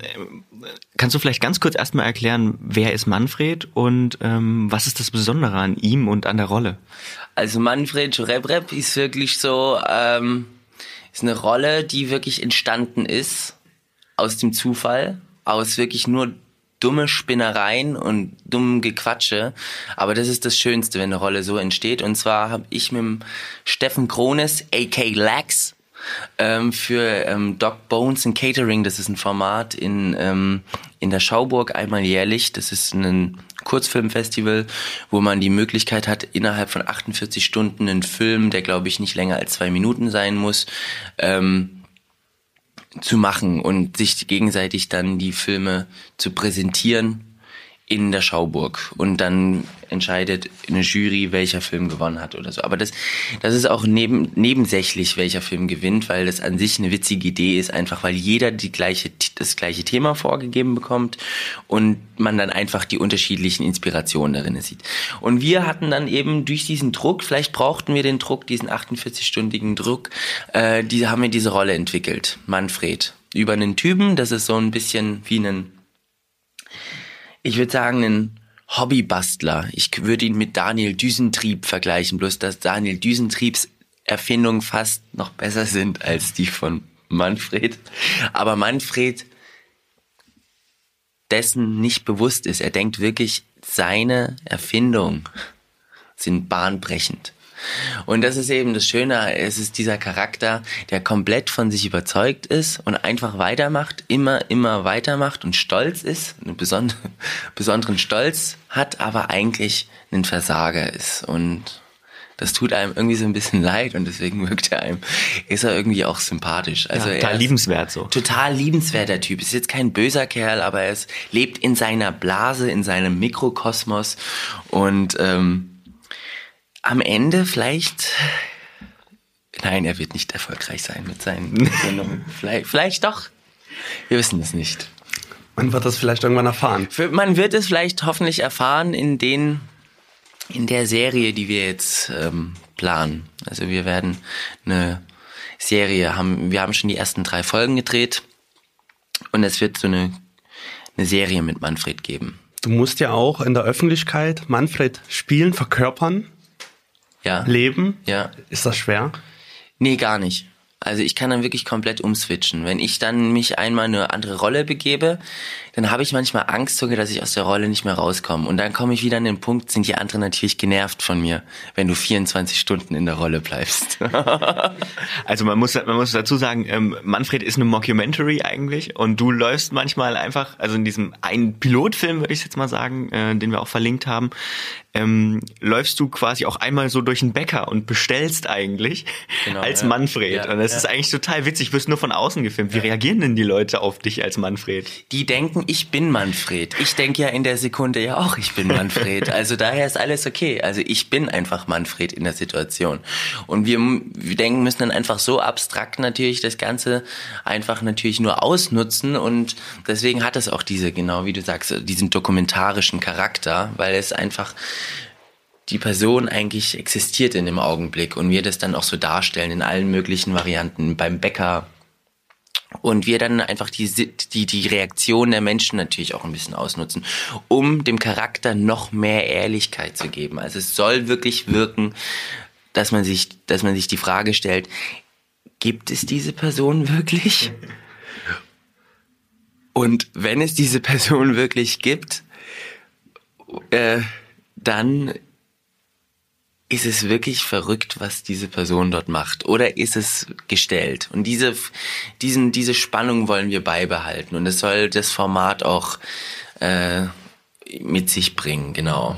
kannst du vielleicht ganz kurz erstmal erklären, wer ist Manfred und ähm, was ist das Besondere an ihm und an der Rolle? Also Manfred Rebrep ist wirklich so, ähm, ist eine Rolle, die wirklich entstanden ist aus dem Zufall, aus wirklich nur dumme Spinnereien und dummen Gequatsche. Aber das ist das Schönste, wenn eine Rolle so entsteht. Und zwar habe ich mit Steffen Krones, a.k. Lax, ähm, für ähm, Doc Bones and Catering, das ist ein Format in, ähm, in der Schauburg einmal jährlich. Das ist ein Kurzfilmfestival, wo man die Möglichkeit hat, innerhalb von 48 Stunden einen Film, der glaube ich nicht länger als zwei Minuten sein muss, ähm, zu machen und sich gegenseitig dann die Filme zu präsentieren in der Schauburg und dann entscheidet eine Jury, welcher Film gewonnen hat oder so. Aber das, das ist auch neben, nebensächlich, welcher Film gewinnt, weil das an sich eine witzige Idee ist, einfach weil jeder die gleiche, das gleiche Thema vorgegeben bekommt und man dann einfach die unterschiedlichen Inspirationen darin sieht. Und wir hatten dann eben durch diesen Druck, vielleicht brauchten wir den Druck, diesen 48-stündigen Druck, äh, die haben wir diese Rolle entwickelt, Manfred. Über einen Typen, das ist so ein bisschen wie ein ich würde sagen, ein Hobbybastler. Ich würde ihn mit Daniel Düsentrieb vergleichen, bloß dass Daniel Düsentriebs Erfindungen fast noch besser sind als die von Manfred. Aber Manfred dessen nicht bewusst ist. Er denkt wirklich, seine Erfindungen sind bahnbrechend. Und das ist eben das Schöne, es ist dieser Charakter, der komplett von sich überzeugt ist und einfach weitermacht, immer, immer weitermacht und stolz ist, einen besonderen, (laughs) besonderen Stolz hat, aber eigentlich ein Versager ist. Und das tut einem irgendwie so ein bisschen (laughs) leid und deswegen wirkt er einem, ist er irgendwie auch sympathisch. Also ja, total liebenswert so. Total liebenswerter Typ. Ist jetzt kein böser Kerl, aber er ist, lebt in seiner Blase, in seinem Mikrokosmos und ähm, am Ende vielleicht. Nein, er wird nicht erfolgreich sein mit seinen (laughs) Sendungen. vielleicht, vielleicht doch. Wir wissen es nicht. Man wird das vielleicht irgendwann erfahren. Man wird es vielleicht hoffentlich erfahren in den in der Serie, die wir jetzt ähm, planen. Also wir werden eine Serie haben. Wir haben schon die ersten drei Folgen gedreht und es wird so eine eine Serie mit Manfred geben. Du musst ja auch in der Öffentlichkeit Manfred spielen, verkörpern ja. leben. Ja. Ist das schwer? Nee, gar nicht. Also ich kann dann wirklich komplett umswitchen. Wenn ich dann mich einmal eine andere Rolle begebe, dann habe ich manchmal Angst sogar, dass ich aus der Rolle nicht mehr rauskomme. Und dann komme ich wieder an den Punkt, sind die anderen natürlich genervt von mir, wenn du 24 Stunden in der Rolle bleibst. (laughs) also man muss, man muss dazu sagen, ähm, Manfred ist eine Mockumentary eigentlich und du läufst manchmal einfach, also in diesem einen Pilotfilm würde ich jetzt mal sagen, äh, den wir auch verlinkt haben, ähm, läufst du quasi auch einmal so durch den Bäcker und bestellst eigentlich genau, als ja. Manfred. Ja, und das ja. ist eigentlich total witzig. Du wirst nur von außen gefilmt. Wie reagieren denn die Leute auf dich als Manfred? Die denken, ich bin Manfred. Ich denke ja in der Sekunde ja auch, ich bin Manfred. (laughs) Also daher ist alles okay. Also ich bin einfach Manfred in der Situation. Und wir, wir denken, müssen dann einfach so abstrakt natürlich das Ganze einfach natürlich nur ausnutzen. Und deswegen hat es auch diese, genau wie du sagst, diesen dokumentarischen Charakter, weil es einfach die Person eigentlich existiert in dem Augenblick und wir das dann auch so darstellen in allen möglichen Varianten beim Bäcker und wir dann einfach die, die, die Reaktion der Menschen natürlich auch ein bisschen ausnutzen, um dem Charakter noch mehr Ehrlichkeit zu geben. Also es soll wirklich wirken, dass man sich, dass man sich die Frage stellt, gibt es diese Person wirklich? Und wenn es diese Person wirklich gibt, äh, dann ist es wirklich verrückt, was diese Person dort macht? Oder ist es gestellt? Und diese, diesen, diese Spannung wollen wir beibehalten. Und es soll das Format auch äh, mit sich bringen, genau.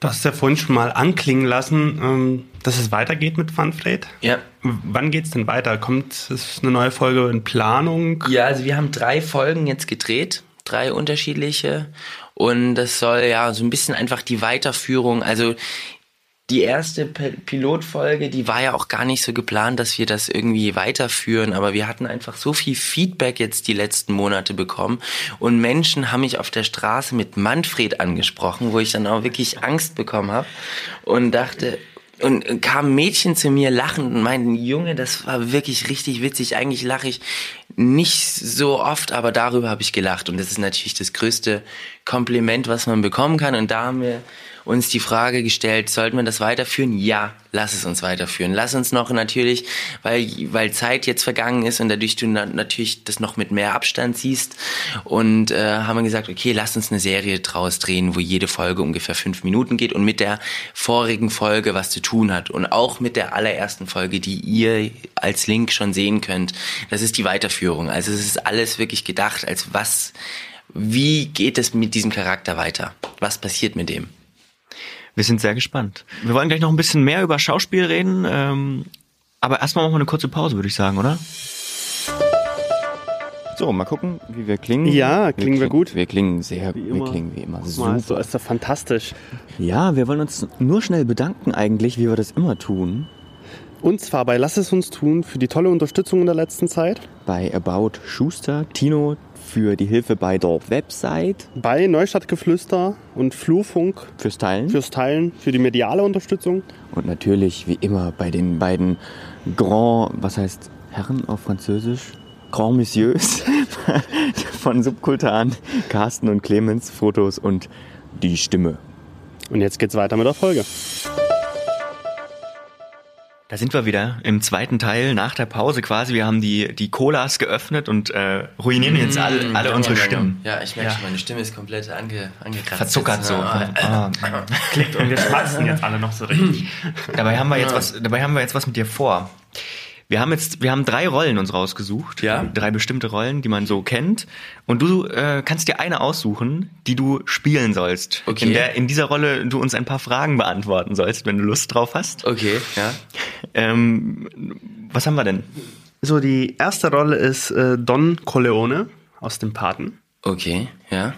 Du hast ja vorhin schon mal anklingen lassen, ähm, dass es weitergeht mit Funfred. Ja. Wann geht's denn weiter? Kommt es eine neue Folge in Planung? Ja, also wir haben drei Folgen jetzt gedreht, drei unterschiedliche. Und das soll ja so ein bisschen einfach die Weiterführung, also die erste Pilotfolge, die war ja auch gar nicht so geplant, dass wir das irgendwie weiterführen, aber wir hatten einfach so viel Feedback jetzt die letzten Monate bekommen und Menschen haben mich auf der Straße mit Manfred angesprochen, wo ich dann auch wirklich Angst bekommen habe und dachte, und kam Mädchen zu mir lachend und meinten, Junge, das war wirklich richtig witzig. Eigentlich lache ich nicht so oft, aber darüber habe ich gelacht. Und das ist natürlich das größte Kompliment, was man bekommen kann. Und da haben wir uns die Frage gestellt, sollten wir das weiterführen? Ja, lass es uns weiterführen. Lass uns noch natürlich, weil, weil Zeit jetzt vergangen ist und dadurch du natürlich das noch mit mehr Abstand siehst. Und äh, haben wir gesagt, okay, lass uns eine Serie draus drehen, wo jede Folge ungefähr fünf Minuten geht und mit der vorigen Folge was zu tun hat. Und auch mit der allerersten Folge, die ihr als Link schon sehen könnt. Das ist die Weiterführung. Also es ist alles wirklich gedacht, als was, wie geht es mit diesem Charakter weiter? Was passiert mit dem? Wir sind sehr gespannt. Wir wollen gleich noch ein bisschen mehr über Schauspiel reden, ähm, aber erstmal machen wir eine kurze Pause, würde ich sagen, oder? So, mal gucken, wie wir klingen. Ja, klingen wir kling- gut? Wir klingen sehr, wir immer. klingen wie immer Mal, super. so ist doch fantastisch. Ja, wir wollen uns nur schnell bedanken eigentlich, wie wir das immer tun, Und zwar bei Lass es uns tun für die tolle Unterstützung in der letzten Zeit. bei About Schuster, Tino für die Hilfe bei der Website, Bei Neustadtgeflüster und Flurfunk fürs Teilen fürs Teilen, für die mediale Unterstützung. und natürlich wie immer bei den beiden Grand, was heißt Herren auf Französisch? Grand Messieurs (laughs) von Subkultan, Carsten und Clemens, Fotos und die Stimme. Und jetzt geht's weiter mit der Folge. Da sind wir wieder im zweiten Teil nach der Pause quasi. Wir haben die, die Colas geöffnet und äh, ruinieren jetzt alle, alle unsere Stimmen. Ja, ich merke Ja. schon, meine Stimme ist komplett ange, angekratzt. Verzuckert so. Ah, Ah, Klickt und wir schmatzen jetzt alle noch so richtig. dabei haben wir jetzt was, dabei haben wir jetzt was mit dir vor. Wir haben jetzt, wir haben drei Rollen uns rausgesucht. Ja. Drei bestimmte Rollen, die man so kennt. Und du äh, kannst dir eine aussuchen, die du spielen sollst. Okay. In, der, in dieser Rolle du uns ein paar Fragen beantworten sollst, wenn du Lust drauf hast. Okay, ja. Ähm, was haben wir denn? So, die erste Rolle ist äh, Don Corleone aus dem Paten. Okay, ja.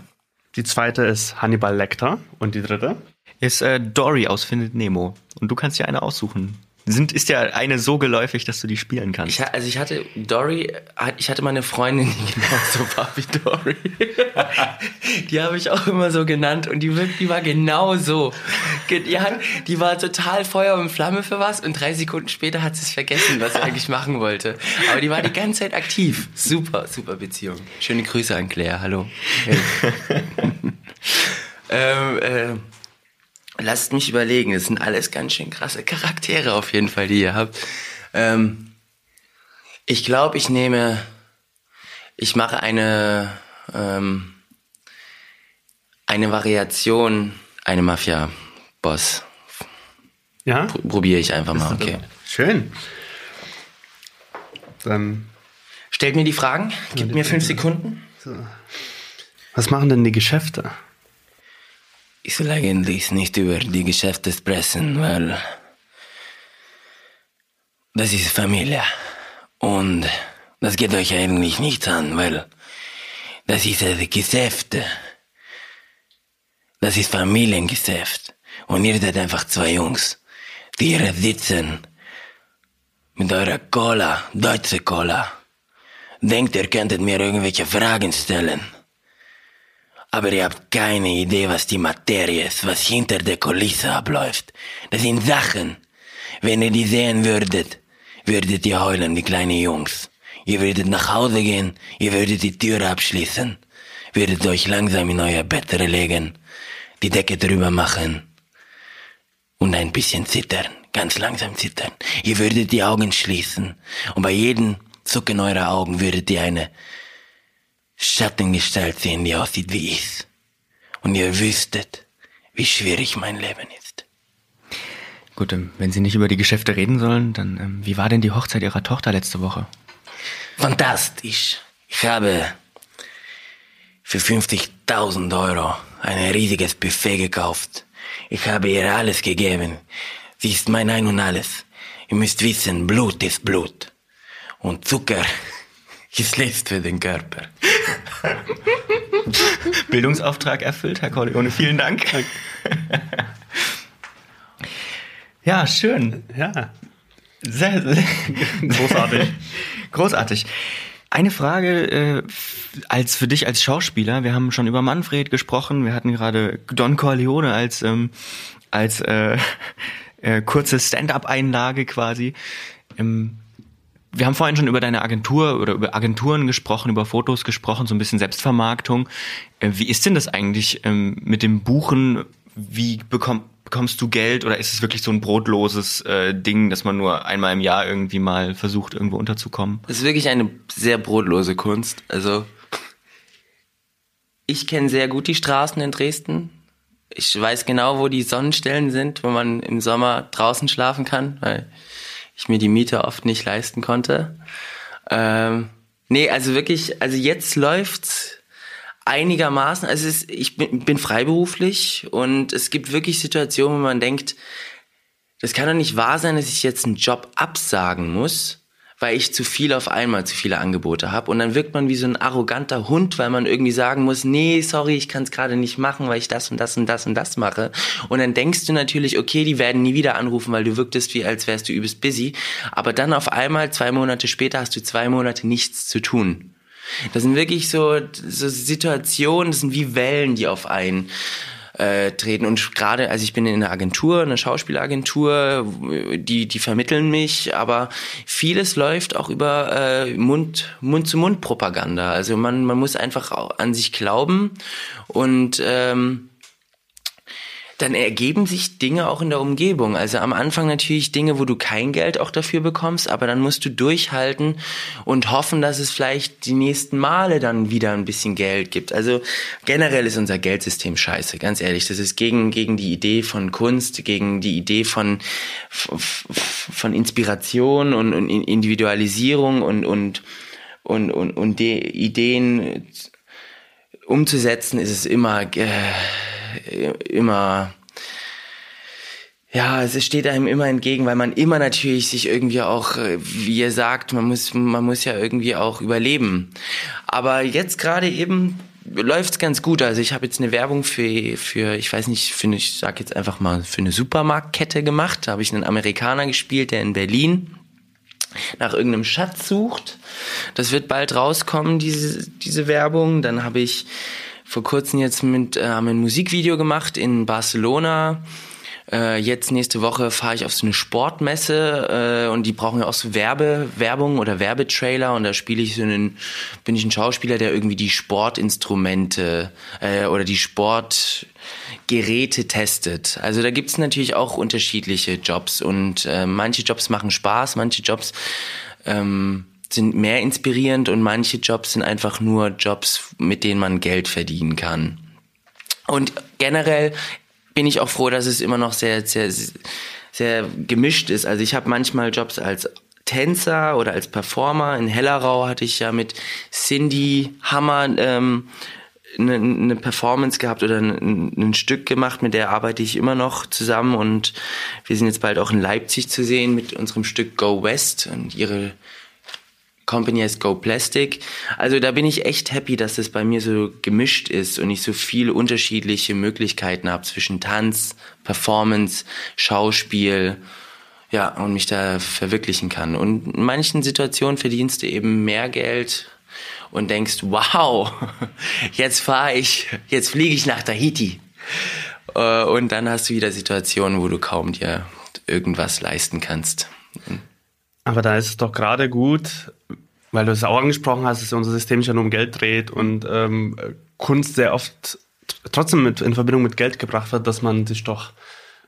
Die zweite ist Hannibal Lecter. Und die dritte? Ist äh, Dory aus Findet Nemo. Und du kannst dir eine aussuchen. Sind, ist ja eine so geläufig, dass du die spielen kannst. Ich, also ich hatte Dory, ich hatte mal eine Freundin, die (laughs) genauso war wie Dory. (laughs) Die habe ich auch immer so genannt und die, die war genau so. Die, hat, die war total Feuer und Flamme für was und drei Sekunden später hat sie es vergessen, was sie eigentlich machen wollte. Aber die war die ganze Zeit aktiv. Super, super Beziehung. Schöne Grüße an Claire, hallo. Hey. (laughs) ähm, äh, lasst mich überlegen, das sind alles ganz schön krasse Charaktere auf jeden Fall, die ihr habt. Ähm, ich glaube, ich nehme, ich mache eine, ähm, eine Variation, eine Mafia-Boss. Ja? Pr Probiere ich einfach mal, okay. Schön. Dann, Stellt mir die Fragen, gib mir fünf Sekunden. was machen denn die Geschäfte? Ich soll eigentlich nicht über die Geschäfte sprechen, weil das ist Familie. Und das geht euch eigentlich nichts an, weil das ist ein Geschäft. Das ist Familiengeschäft. Und ihr seid einfach zwei Jungs, die hier sitzen mit eurer Cola, deutsche Cola. Denkt, ihr könntet mir irgendwelche Fragen stellen. Aber ihr habt keine Idee, was die Materie ist, was hinter der Kulisse abläuft. Das sind Sachen. Wenn ihr die sehen würdet, würdet ihr heulen wie kleine Jungs. Ihr würdet nach Hause gehen, ihr würdet die Tür abschließen, würdet euch langsam in euer Bett legen, die Decke drüber machen und ein bisschen zittern, ganz langsam zittern. Ihr würdet die Augen schließen und bei jedem Zucken eurer Augen würdet ihr eine Schattengestalt sehen, die aussieht wie ich. Und ihr wüsstet, wie schwierig mein Leben ist. Gut, ähm, wenn Sie nicht über die Geschäfte reden sollen, dann ähm, wie war denn die Hochzeit Ihrer Tochter letzte Woche? Fantastisch. Ich habe für 50.000 Euro ein riesiges Buffet gekauft. Ich habe ihr alles gegeben. Sie ist mein Ein und Alles. Ihr müsst wissen, Blut ist Blut. Und Zucker List für den Körper. (laughs) Bildungsauftrag erfüllt, Herr Corleone. Vielen Dank. (laughs) ja, schön. Ja. Sehr, sehr (laughs) Großartig. großartig. Eine Frage äh, als für dich als Schauspieler. Wir haben schon über Manfred gesprochen. Wir hatten gerade Don Corleone als ähm, als äh, äh, kurze Stand-up-Einlage quasi. Ähm, wir haben vorhin schon über deine Agentur oder über Agenturen gesprochen, über Fotos gesprochen, so ein bisschen Selbstvermarktung. Äh, wie ist denn das eigentlich ähm, mit dem Buchen? Wie bekomm, bekommst du Geld oder ist es wirklich so ein brotloses äh, Ding, dass man nur einmal im Jahr irgendwie mal versucht, irgendwo unterzukommen? Das ist wirklich eine sehr brotlose Kunst. Also ich kenne sehr gut die Straßen in Dresden. Ich weiß genau, wo die Sonnenstellen sind, wo man im Sommer draußen schlafen kann, weil ich mir die Miete oft nicht leisten konnte. Ähm, nee, also wirklich, also jetzt läuft's einigermaßen. Also ist, ich bin, bin freiberuflich und es gibt wirklich Situationen, wo man denkt, das kann doch nicht wahr sein, dass ich jetzt einen Job absagen muss, weil ich zu viel auf einmal, zu viele Angebote habe. Und dann wirkt man wie so ein arroganter Hund, weil man irgendwie sagen muss, nee, sorry, ich kann es gerade nicht machen, weil ich das und das und das und das mache. Und dann denkst du natürlich, okay, die werden nie wieder anrufen, weil du wirktest wie, als wärst du übelst busy. Aber dann auf einmal, zwei Monate später, hast du zwei Monate nichts zu tun. Das sind wirklich so, so Situationen, das sind wie Wellen, die auf einen äh, treten. Und gerade, also ich bin in einer Agentur, einer Schauspielagentur, die, die vermitteln mich, aber vieles läuft auch über äh, Mund, Mund-zu-Mund-Propaganda. Also man, man muss einfach an sich glauben und ähm, dann ergeben sich Dinge auch in der Umgebung. Also am Anfang natürlich Dinge, wo du kein Geld auch dafür bekommst, aber dann musst du durchhalten und hoffen, dass es vielleicht die nächsten Male dann wieder ein bisschen Geld gibt. Also generell ist unser Geldsystem scheiße, ganz ehrlich. Das ist gegen, gegen die Idee von Kunst, gegen die Idee von, von Inspiration und, und Individualisierung und, und, und, und, und Ideen umzusetzen, ist es immer, äh, immer ja, es steht einem immer entgegen, weil man immer natürlich sich irgendwie auch, äh, wie ihr sagt, man muss, man muss ja irgendwie auch überleben. Aber jetzt gerade eben läuft's ganz gut. Also ich habe jetzt eine Werbung für, für, ich weiß nicht, für ich sag jetzt einfach mal, für eine Supermarktkette gemacht. Da habe ich einen Amerikaner gespielt, der in Berlin nach irgendeinem Schatz sucht. Das wird bald rauskommen, diese, diese Werbung. Dann habe ich vor kurzem jetzt mit äh, haben ein Musikvideo gemacht in Barcelona. Äh, jetzt nächste Woche fahre ich auf so eine Sportmesse äh, und die brauchen ja auch so Werbe, Werbung oder Werbetrailer und da spiele ich so einen, bin ich ein Schauspieler, der irgendwie die Sportinstrumente äh, oder die Sportgeräte testet. Also da gibt's natürlich auch unterschiedliche Jobs und äh, manche Jobs machen Spaß, manche Jobs ähm, sind mehr inspirierend und manche Jobs sind einfach nur Jobs, mit denen man Geld verdienen kann. Und generell bin ich auch froh, dass es immer noch sehr, sehr, sehr gemischt ist. Also ich habe manchmal Jobs als Tänzer oder als Performer. In Hellerau hatte ich ja mit Cindy Hammer ähm, eine, eine Performance gehabt oder ein, ein, Stück gemacht, mit der arbeite ich immer noch zusammen und wir sind jetzt bald auch in Leipzig zu sehen mit unserem Stück Go West und ihre Company heißt Go Plastic. Also da bin ich echt happy, dass das bei mir so gemischt ist und ich so viele unterschiedliche Möglichkeiten habe zwischen Tanz, Performance, Schauspiel, ja, und mich da verwirklichen kann. Und in manchen Situationen verdienst du eben mehr Geld und denkst, wow, (laughs) jetzt fahre ich, jetzt fliege ich nach Tahiti. Äh, und dann hast du wieder Situationen, wo du kaum dir irgendwas leisten kannst. Aber da ist es doch gerade gut, weil du es auch angesprochen hast, dass unser System sich ja nur um Geld dreht und ähm, Kunst sehr oft trotzdem mit, in Verbindung mit Geld gebracht wird, dass man sich doch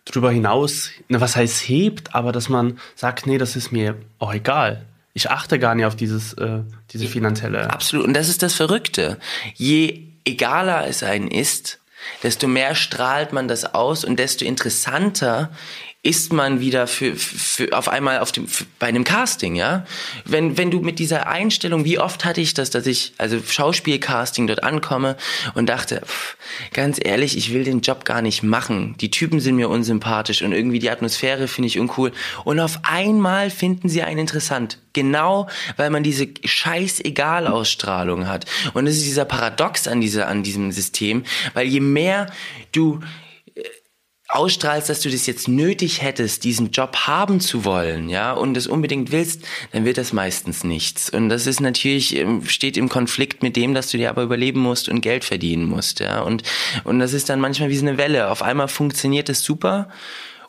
darüber hinaus, na, was heißt hebt, aber dass man sagt, nee, das ist mir auch egal. Ich achte gar nicht auf dieses, äh, diese finanzielle. Absolut. Und das ist das Verrückte. Je egaler es einen ist, desto mehr strahlt man das aus und desto interessanter ist man wieder für, für auf einmal auf dem für, bei einem Casting, ja? Wenn wenn du mit dieser Einstellung, wie oft hatte ich das, dass ich also Schauspielcasting dort ankomme und dachte, pff, ganz ehrlich, ich will den Job gar nicht machen. Die Typen sind mir unsympathisch und irgendwie die Atmosphäre finde ich uncool und auf einmal finden sie einen interessant. Genau, weil man diese scheißegal Ausstrahlung hat. Und es ist dieser Paradox an dieser an diesem System, weil je mehr du ausstrahlst, dass du das jetzt nötig hättest, diesen Job haben zu wollen, ja, und das unbedingt willst, dann wird das meistens nichts. Und das ist natürlich, ähm, steht im Konflikt mit dem, dass du dir aber überleben musst und Geld verdienen musst, ja. Und, und das ist dann manchmal wie so eine Welle. Auf einmal funktioniert es super.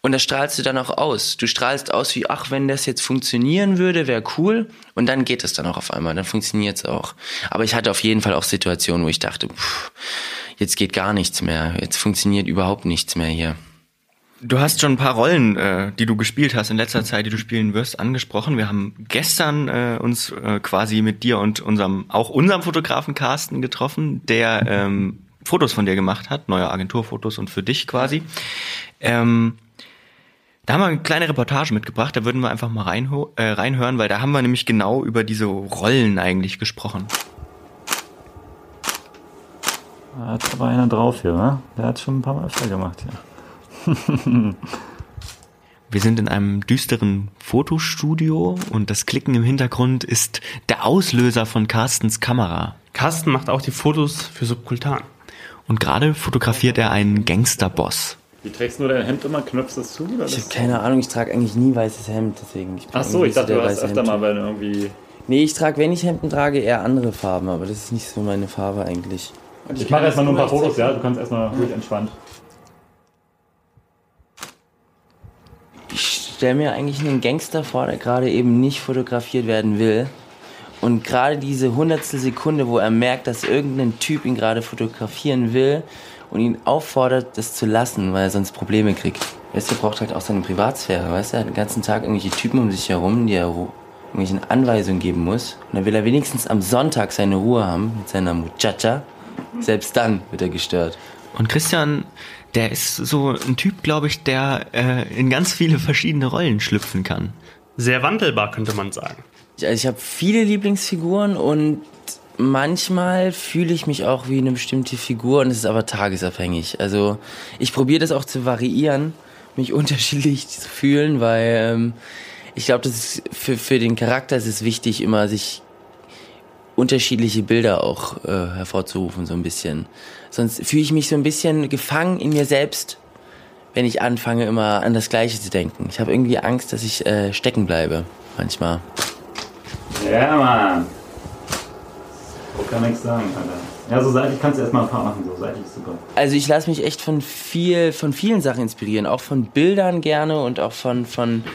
Und das strahlst du dann auch aus. Du strahlst aus wie, ach, wenn das jetzt funktionieren würde, wäre cool. Und dann geht es dann auch auf einmal, dann funktioniert es auch. Aber ich hatte auf jeden Fall auch Situationen, wo ich dachte, pff, jetzt geht gar nichts mehr. Jetzt funktioniert überhaupt nichts mehr hier. Du hast schon ein paar Rollen, äh, die du gespielt hast in letzter Zeit, die du spielen wirst, angesprochen. Wir haben gestern äh, uns äh, quasi mit dir und unserem, auch unserem Fotografen Carsten getroffen, der ähm, Fotos von dir gemacht hat, neue Agenturfotos und für dich quasi. Ähm, da haben wir eine kleine Reportage mitgebracht, da würden wir einfach mal äh, reinhören, weil da haben wir nämlich genau über diese Rollen eigentlich gesprochen. Da hat aber einer drauf hier, ne? Der hat schon ein paar Mal öfter gemacht hier. (laughs) Wir sind in einem düsteren Fotostudio und das Klicken im Hintergrund ist der Auslöser von Carstens Kamera. Carsten macht auch die Fotos für Subkultan. Und gerade fotografiert er einen Gangsterboss. Wie trägst du dein Hemd immer? Knöpfst du es zu? Oder Ich habe keine Ahnung, ich trage eigentlich nie weißes Hemd, deswegen. Ich Ach so, ich dachte, du hast öfter Hemd- mal, weil du irgendwie. Nee, ich trage, wenn ich Hemden trage, eher andere Farben, aber das ist nicht so meine Farbe eigentlich. Ich mache erstmal nur ein paar Fotos, ja? Du kannst erstmal ruhig entspannt. Stelle mir eigentlich einen Gangster vor, der gerade eben nicht fotografiert werden will. Und gerade diese hundertstel Sekunde, wo er merkt, dass irgendein Typ ihn gerade fotografieren will und ihn auffordert, das zu lassen, weil er sonst Probleme kriegt. Weißt du, er braucht halt auch seine Privatsphäre, weißt du, er hat den ganzen Tag irgendwelche Typen um sich herum, die er irgendwelchen Anweisungen geben muss. Und dann will er wenigstens am Sonntag seine Ruhe haben mit seiner Muchacha. Selbst dann wird er gestört. Und Christian, der ist so ein Typ, glaube ich, der äh, in ganz viele verschiedene Rollen schlüpfen kann. Sehr wandelbar, könnte man sagen. Ich- Also ich habe viele Lieblingsfiguren und manchmal fühle ich mich auch wie eine bestimmte Figur und es ist aber tagesabhängig. Also ich probiere das auch zu variieren, mich (laughs) unterschiedlich zu fühlen, weil ähm, ich glaube, das ist für, für den Charakter ist es wichtig, immer sich unterschiedliche Bilder auch äh, hervorzurufen, so ein bisschen. Sonst fühle ich mich so ein bisschen gefangen in mir selbst, wenn ich anfange, immer an das Gleiche zu denken. Ich habe irgendwie Angst, dass ich äh, stecken bleibe, manchmal. Ja, Mann. Ich kann nichts sagen, Alter. Ja, so seitlich kannst du erstmal ein paar machen, so seitlich ist super. Also ich lasse mich echt von viel, von vielen Sachen inspirieren, auch von Bildern gerne und auch von von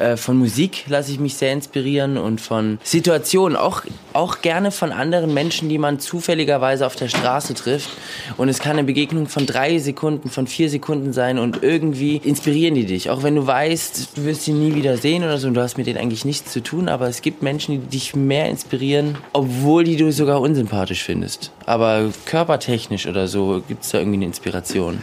äh, von Musik lasse ich mich sehr inspirieren und von Situationen, auch auch gerne von anderen Menschen, die man zufälligerweise auf der Straße trifft. Und es kann eine Begegnung von drei Sekunden, von vier Sekunden sein und irgendwie inspirieren die dich, auch wenn du weißt, du wirst sie nie wieder sehen oder so. Und du hast mit denen eigentlich nichts zu tun, aber es gibt Menschen, die dich mehr inspirieren, obwohl die du sogar unsympathisch findest. Aber körpertechnisch oder so gibt es da irgendwie eine Inspiration.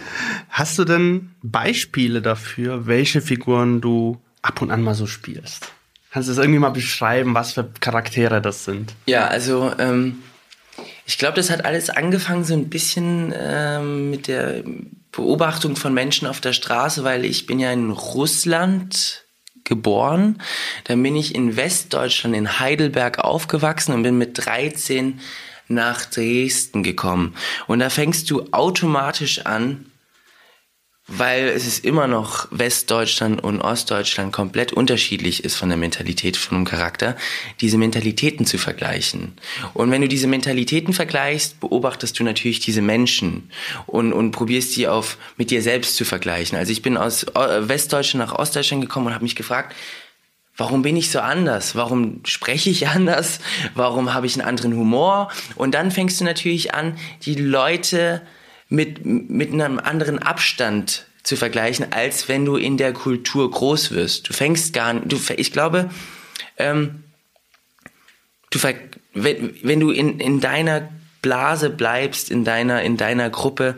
Hast du denn Beispiele dafür, welche Figuren du ab und an mal so spielst? Kannst du das irgendwie mal beschreiben, was für Charaktere das sind? Ja, also ähm, ich glaube, das hat alles angefangen so ein bisschen ähm, mit der Beobachtung von Menschen auf der Straße, weil ich bin ja in Russland geboren. Dann bin ich in Westdeutschland in Heidelberg aufgewachsen und bin mit 13 nach Dresden gekommen. Und da fängst du automatisch an, weil es ist immer noch Westdeutschland und Ostdeutschland komplett unterschiedlich ist von der Mentalität, von dem Charakter, diese Mentalitäten zu vergleichen. Und wenn du diese Mentalitäten vergleichst, beobachtest du natürlich diese Menschen und, und probierst sie auf mit dir selbst zu vergleichen. Also ich bin aus äh, Westdeutschland nach Ostdeutschland gekommen und habe mich gefragt, Warum bin ich so anders? Warum spreche ich anders? Warum habe ich einen anderen Humor? Und dann fängst du natürlich an, die Leute mit, mit einem anderen Abstand zu vergleichen, als wenn du in der Kultur groß wirst. Du fängst gar nicht, du, ich glaube, ähm, du, ver- wenn, wenn du in, in deiner Blase bleibst, in deiner, in deiner Gruppe,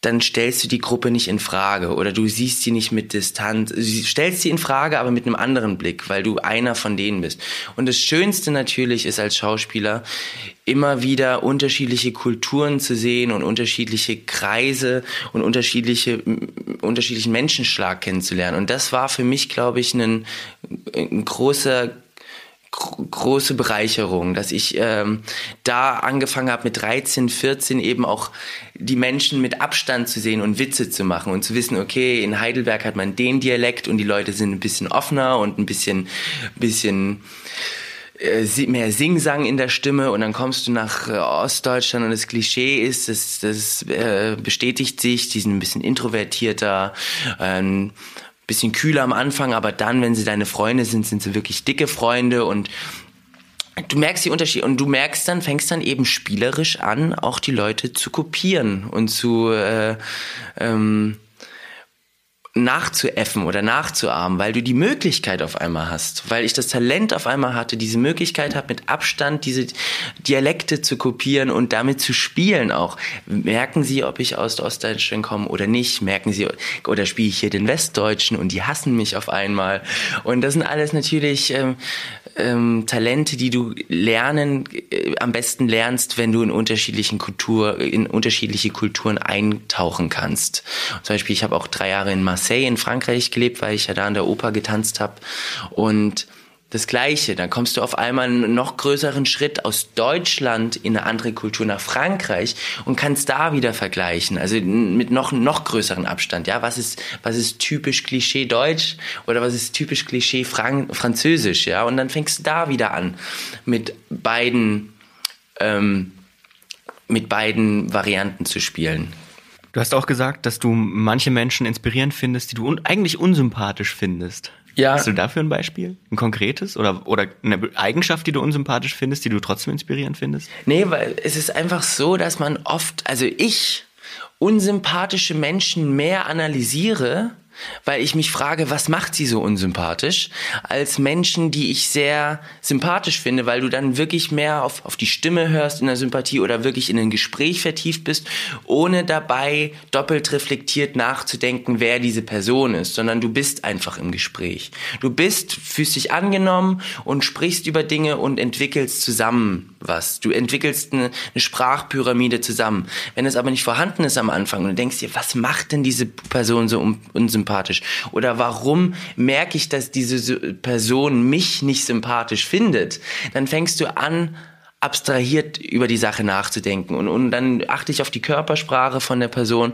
dann stellst du die Gruppe nicht in Frage oder du siehst sie nicht mit Distanz. Du stellst sie in Frage, aber mit einem anderen Blick, weil du einer von denen bist. Und das Schönste natürlich ist als Schauspieler immer wieder unterschiedliche Kulturen zu sehen und unterschiedliche Kreise und unterschiedliche unterschiedlichen Menschenschlag kennenzulernen. Und das war für mich, glaube ich, ein, ein großer gro- große Bereicherung, dass ich ähm, da angefangen habe mit 13, 14 eben auch die Menschen mit Abstand zu sehen und Witze zu machen und zu wissen, okay, in Heidelberg hat man den Dialekt und die Leute sind ein bisschen offener und ein bisschen, bisschen äh, mehr Singsang in der Stimme und dann kommst du nach äh, Ostdeutschland und das Klischee ist, das, das äh, bestätigt sich, die sind ein bisschen introvertierter, ähm, bisschen kühler am Anfang, aber dann, wenn sie deine Freunde sind, sind sie wirklich dicke Freunde und du merkst die Unterschiede und du merkst dann, fängst dann eben spielerisch an, auch die Leute zu kopieren und zu äh, ähm, nachzuäffen oder nachzuahmen, weil du die Möglichkeit auf einmal hast, weil ich das Talent auf einmal hatte, diese Möglichkeit habe, mit Abstand diese Dialekte zu kopieren und damit zu spielen auch. Merken Sie, ob ich aus Ostdeutschland komme oder nicht? Merken Sie, oder spiele ich hier den Westdeutschen und die hassen mich auf einmal? Und das sind alles natürlich ähm, ähm, Talente, die du lernen, äh, am besten lernst, wenn du in unterschiedlichen Kultur, in unterschiedliche Kulturen eintauchen kannst. Zum Beispiel, ich habe auch drei Jahre in Marseille Marseille in Frankreich gelebt, weil ich ja da an der Oper getanzt habe. Und das Gleiche. Dann kommst du auf einmal einen noch größeren Schritt aus Deutschland in eine andere Kultur nach Frankreich und kannst da wieder vergleichen. Also mit noch, noch größeren Abstand. Ja, was ist, was ist typisch Klischee Deutsch oder was ist typisch Klischee Frank Französisch? Ja, und dann fängst du da wieder an mit beiden, ähm, mit beiden Varianten zu spielen. Du hast auch gesagt, dass du manche Menschen inspirierend findest, die du un eigentlich unsympathisch findest. Ja. Hast du dafür ein Beispiel? Ein konkretes? Oder, oder eine Eigenschaft, die du unsympathisch findest, die du trotzdem inspirierend findest? Nee, weil es ist einfach so, dass man oft, also ich unsympathische Menschen mehr analysiere, weil ich mich frage, was macht sie so unsympathisch, als Menschen, die ich sehr sympathisch finde, weil du dann wirklich mehr auf, auf die Stimme hörst in der Sympathie oder wirklich in ein Gespräch vertieft bist, ohne dabei doppelt reflektiert nachzudenken, wer diese Person ist, sondern du bist einfach im Gespräch. Du bist, fühlst dich angenommen und sprichst über Dinge und entwickelst zusammen was. Du entwickelst eine, eine Sprachpyramide zusammen. Wenn es aber nicht vorhanden ist am Anfang und du denkst dir, was macht denn diese Person so unsympathisch? Sympathisch? Oder warum merke ich, dass diese Person mich nicht sympathisch findet? Dann fängst du an, abstrahiert über die Sache nachzudenken und, und dann achte ich auf die Körpersprache von der Person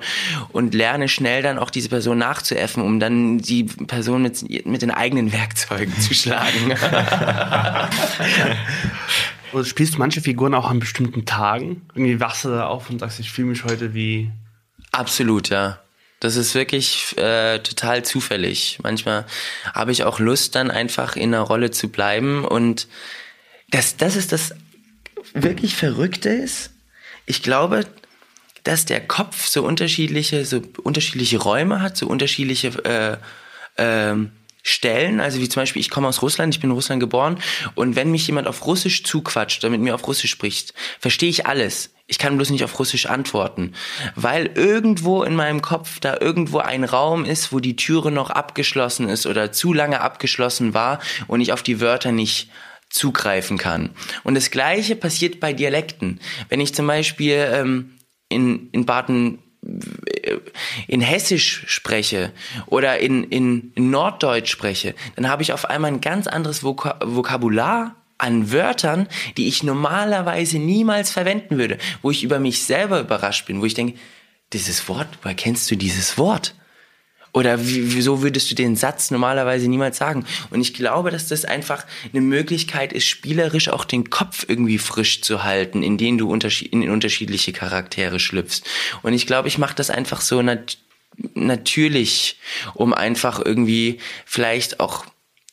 und lerne schnell dann auch diese Person nachzuäffen, um dann die Person mit, mit den eigenen Werkzeugen zu schlagen. (laughs) Oder spielst du manche Figuren auch an bestimmten Tagen? Irgendwie wachst du da auf und sagst, ich fühle mich heute wie... Absolut, ja. Das ist wirklich äh, total zufällig. Manchmal habe ich auch Lust, dann einfach in einer Rolle zu bleiben. Und das, das ist das wirklich Verrückte ist. Ich glaube, dass der Kopf so unterschiedliche, so unterschiedliche Räume hat, so unterschiedliche äh, ähm, Stellen, also wie zum Beispiel, ich komme aus Russland, ich bin in Russland geboren und wenn mich jemand auf Russisch zuquatscht oder mit mir auf Russisch spricht, verstehe ich alles. Ich kann bloß nicht auf Russisch antworten, weil irgendwo in meinem Kopf da irgendwo ein Raum ist, wo die Türe noch abgeschlossen ist oder zu lange abgeschlossen war und ich auf die Wörter nicht zugreifen kann. Und das Gleiche passiert bei Dialekten. Wenn ich zum Beispiel ähm, in, in Baden in Hessisch spreche oder in, in, Norddeutsch spreche, dann habe ich auf einmal ein ganz anderes Vok Vokabular an Wörtern, die ich normalerweise niemals verwenden würde, wo ich über mich selber überrascht bin, wo ich denke, dieses Wort, woher kennst du dieses Wort? Oder wieso würdest du den Satz normalerweise niemals sagen? Und ich glaube, dass das einfach eine Möglichkeit ist, spielerisch auch den Kopf irgendwie frisch zu halten, in den du in unterschiedliche Charaktere schlüpfst. Und ich glaube, ich mache das einfach so nat natürlich, um einfach irgendwie vielleicht auch,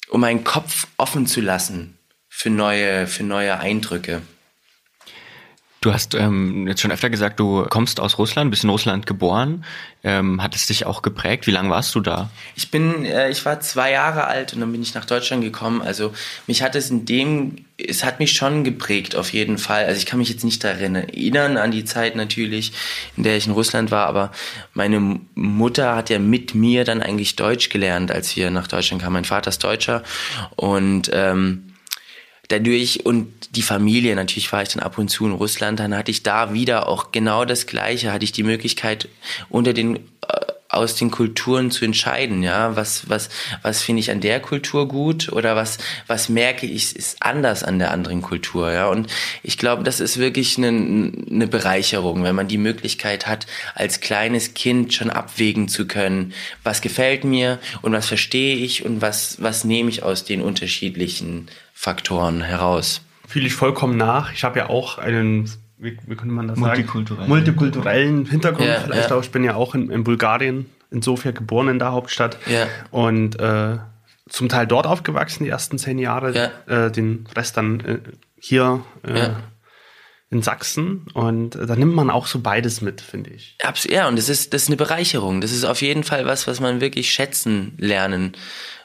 um meinen Kopf offen zu lassen für neue, für neue Eindrücke. Du hast ähm, jetzt schon öfter gesagt, du kommst aus Russland, bist in Russland geboren. Ähm, hat es dich auch geprägt? Wie lange warst du da? Ich bin, äh, ich war zwei Jahre alt und dann bin ich nach Deutschland gekommen. Also mich hat es in dem, es hat mich schon geprägt auf jeden Fall. Also ich kann mich jetzt nicht daran erinnern an die Zeit natürlich, in der ich in Russland war, aber meine Mutter hat ja mit mir dann eigentlich Deutsch gelernt, als wir nach Deutschland kamen. Mein Vater ist Deutscher und ähm, dadurch und die Familie, natürlich war ich dann ab und zu in Russland, dann hatte ich da wieder auch genau das Gleiche, hatte ich die Möglichkeit unter den äh, aus den Kulturen zu entscheiden, ja, was was was finde ich an der Kultur gut oder was was merke ich ist anders an der anderen Kultur, ja, und ich glaube, das ist wirklich eine, eine Bereicherung, wenn man die Möglichkeit hat, als kleines Kind schon abwägen zu können, was gefällt mir und was verstehe ich und was was nehme ich aus den unterschiedlichen Faktoren heraus. Fühle ich vollkommen nach. Ich habe ja auch einen, wie, wie könnte man das Multikulturellen. sagen? Multikulturellen Hintergrund. Ja, vielleicht ja. auch. Ich bin ja auch in, in Bulgarien, in Sofia geboren, in der Hauptstadt. Ja. Und äh, zum Teil dort aufgewachsen, die ersten zehn Jahre. Ja. Äh, den Rest dann äh, hier äh, Ja. in Sachsen. Und äh, da nimmt man auch so beides mit, finde ich. Ja, und das ist, das ist eine Bereicherung. Das ist auf jeden Fall was, was man wirklich schätzen lernen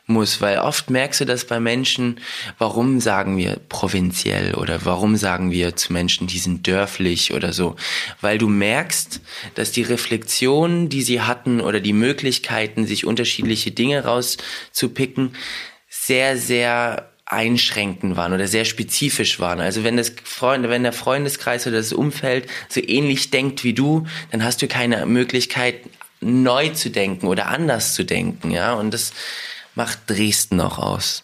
muss, weil oft merkst du das bei Menschen, warum sagen wir provinziell oder warum sagen wir zu Menschen, die sind dörflich oder so, weil du merkst, dass die Reflexionen, die sie hatten oder die Möglichkeiten, sich unterschiedliche Dinge rauszupicken, sehr, sehr einschränkend waren oder sehr spezifisch waren. Also wenn das Freunde, wenn der Freundeskreis oder das Umfeld so ähnlich denkt wie du, dann hast du keine Möglichkeit, neu zu denken oder anders zu denken, ja. Und das macht Dresden auch aus.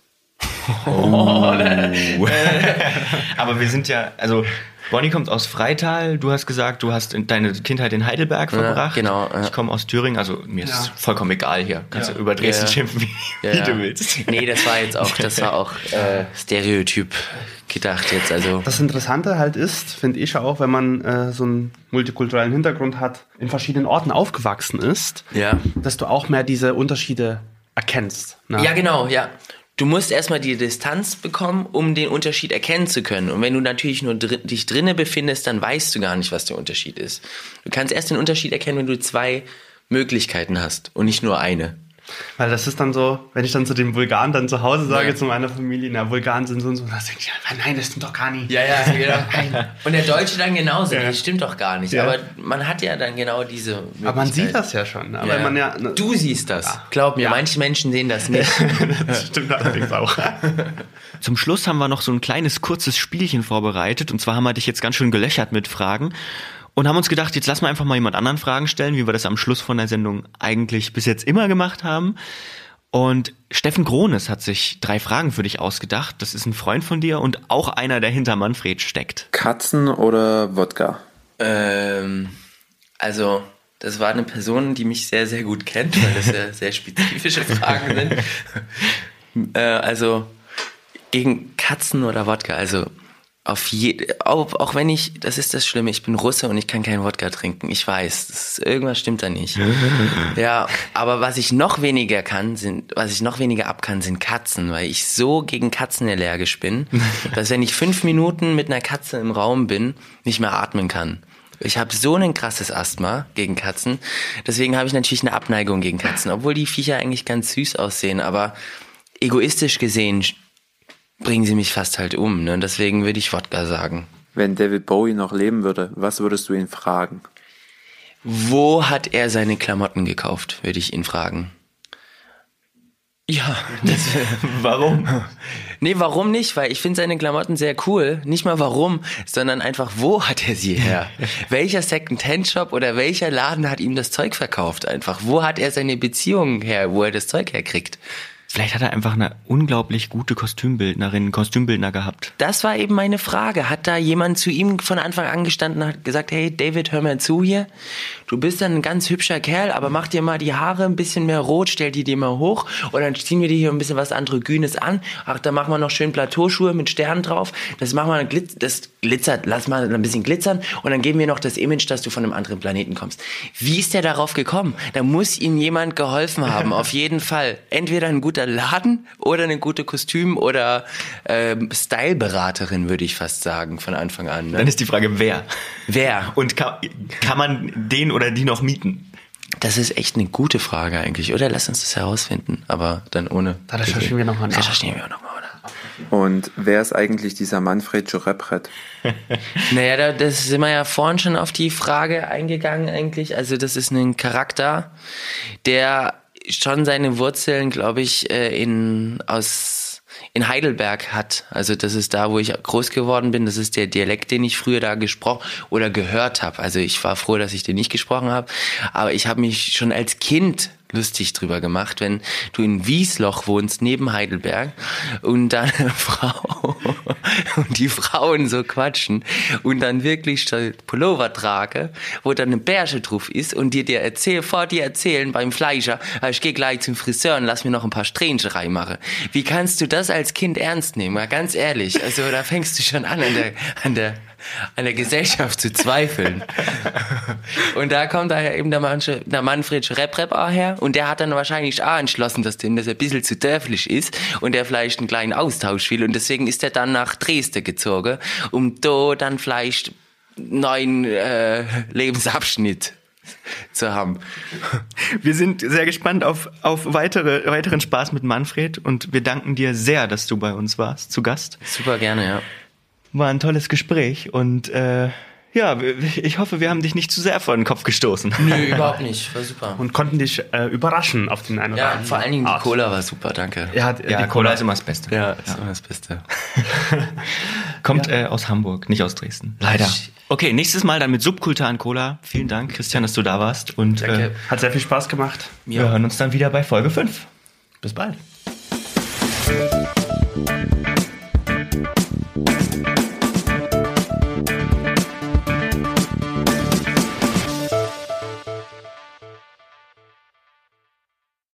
Oh. (laughs) Aber wir sind ja, also Bonnie kommt aus Freital. Du hast gesagt, du hast in- deine Kindheit in Heidelberg Ja, verbracht. genau, ja. Ich komme aus Thüringen, also mir ist Ja. es vollkommen egal hier. Kannst Ja. du über Dresden Ja. schimpfen, wie, Ja, wie ja. du willst. Nee, das war jetzt auch, das war auch äh, Stereotyp gedacht jetzt. Also Das Interessante halt ist, finde ich auch, wenn man äh, so einen multikulturellen Hintergrund hat, in verschiedenen Orten aufgewachsen ist, ja. dass du auch mehr diese Unterschiede erkennst. ne? Ja, genau, ja. Du musst erstmal die Distanz bekommen, um den Unterschied erkennen zu können. Und wenn du natürlich nur drin, dich drinnen befindest, dann weißt du gar nicht, was der Unterschied ist. Du kannst erst den Unterschied erkennen, wenn du zwei Möglichkeiten hast und nicht nur eine. Weil das ist dann so, wenn ich dann zu den Bulgaren dann zu Hause sage, Ja. zu meiner Familie, na, Bulgaren sind so und so, dann denke ich, ja, nein, das sind doch gar nicht. Ja, ja, genau. (laughs) Und der Deutsche dann genauso. Ja. Das stimmt doch gar nicht. Ja. Aber man hat ja dann genau diese Möglichkeit. Aber man sieht das ja schon. ne? Weil man ja, ne, du siehst das. Glaub mir, manche Menschen sehen das (laughs) nicht. das stimmt allerdings auch. (laughs) Zum Schluss haben wir noch so ein kleines, kurzes Spielchen vorbereitet. Und zwar haben wir dich jetzt ganz schön gelöchert mit Fragen. Und haben uns gedacht, jetzt lassen wir einfach mal jemand anderen Fragen stellen, wie wir das am Schluss von der Sendung eigentlich bis jetzt immer gemacht haben. Und Steffen Grones hat sich drei Fragen für dich ausgedacht. Das ist ein Freund von dir und auch einer, der hinter Manfred steckt. Katzen oder Wodka? Ähm, also, das war eine Person, die mich sehr, sehr gut kennt, weil das ja (laughs) sehr spezifische Fragen sind. (laughs) äh, also, gegen Katzen oder Wodka, also auf je, auch, auch wenn ich, das ist das Schlimme, ich bin Russe und ich kann keinen Wodka trinken. Ich weiß, ist, irgendwas stimmt da nicht. (laughs) ja, aber was ich noch weniger kann, sind, was ich noch weniger ab kann, sind Katzen, weil ich so gegen Katzen allergisch bin, (laughs) dass wenn ich fünf Minuten mit einer Katze im Raum bin, nicht mehr atmen kann. Ich habe so ein krasses Asthma gegen Katzen. Deswegen habe ich natürlich eine Abneigung gegen Katzen, obwohl die Viecher eigentlich ganz süß aussehen. Aber egoistisch gesehen bringen sie mich fast halt um. Ne? Deswegen würde ich Wodka sagen. Wenn David Bowie noch leben würde, was würdest du ihn fragen? Wo hat er seine Klamotten gekauft, würde ich ihn fragen. Ja, (laughs) das, Warum? nee, warum nicht? Weil ich finde seine Klamotten sehr cool. Nicht mal warum, sondern einfach, wo hat er sie her? (laughs) welcher Second-Hand-Shop oder welcher Laden hat ihm das Zeug verkauft? Einfach, wo hat er seine Beziehungen her, wo er das Zeug herkriegt? Vielleicht hat er einfach eine unglaublich gute Kostümbildnerin, Kostümbildner gehabt. Das war eben meine Frage. Hat da jemand zu ihm von Anfang an gestanden und hat gesagt, hey David, hör mal zu hier. Du bist dann ein ganz hübscher Kerl, aber mach dir mal die Haare ein bisschen mehr rot, stell die dir mal hoch und dann ziehen wir dir hier ein bisschen was Androgynes an. Ach, da machen wir noch schön Plateauschuhe mit Sternen drauf. Das machen wir, glitz, das glitzert, lass mal ein bisschen glitzern und dann geben wir noch das Image, dass du von einem anderen Planeten kommst. Wie ist der darauf gekommen? Da muss ihm jemand geholfen haben, (laughs) auf jeden Fall. Entweder ein guter Laden oder eine gute Kostüm- oder ähm, Styleberaterin, würde ich fast sagen, von Anfang an. Ne? Dann ist die Frage, wer? Wer? Und kann, kann man den oder die noch mieten? Das ist echt eine gute Frage eigentlich, oder? Lass uns das herausfinden, aber dann ohne. Da recherchieren wir nochmal nach. Recherchieren wir nochmal, oder? Und wer ist eigentlich dieser Manfred Jurepret? (laughs) Naja, da das sind wir ja vorhin schon auf die Frage eingegangen eigentlich. Also das ist ein Charakter, der schon seine Wurzeln, glaube ich, äh, in aus in Heidelberg hat. Also das ist da, wo ich groß geworden bin. Das ist der Dialekt, den ich früher da gesprochen oder gehört habe. Also ich war froh, dass ich den nicht gesprochen habe. Aber ich habe mich schon als Kind lustig drüber gemacht, wenn du in Wiesloch wohnst, neben Heidelberg, und dann eine (laughs) Frau und die Frauen so quatschen und dann wirklich Pullover trage, wo dann ein Bärsche drauf ist und dir dir erzähl, vor dir erzählen beim Fleischer, "Ah, ich gehe gleich zum Friseur und lass mir noch ein paar Strähnchen reinmachen. Wie kannst du das als Kind ernst nehmen? Mal ganz ehrlich, also da fängst du schon an, an der, an der, an der Gesellschaft zu zweifeln. Und da kommt daher eben der, Manche, der Manfred Schrepp-Repp her und der hat dann wahrscheinlich auch entschlossen, dass dem das ein bisschen zu dörflich ist und der vielleicht einen kleinen Austausch will und deswegen ist er dann nach Dresden gezogen, um da dann vielleicht einen neuen äh, Lebensabschnitt zu haben. Wir sind sehr gespannt auf, auf weitere, weiteren Spaß mit Manfred und wir danken dir sehr, dass du bei uns warst, zu Gast. Super gerne, ja. War ein tolles Gespräch und äh, ja, ich hoffe, wir haben dich nicht zu sehr vor den Kopf gestoßen. Nö, überhaupt nicht. War super. Und konnten dich äh, überraschen auf den einen oder Ja, anderen vor allen Dingen die Art. Cola war super, danke. Ja, Ja, die Cola ist immer das Beste. Ja, ist immer das Beste. (laughs) Kommt äh, aus Hamburg, nicht aus Dresden. Leider. Okay, nächstes Mal dann mit Subkultur an Cola. Vielen Dank, Christian, dass du da warst. Und äh, Hat sehr viel Spaß gemacht. wir hören uns dann wieder bei Folge 5. Bis bald.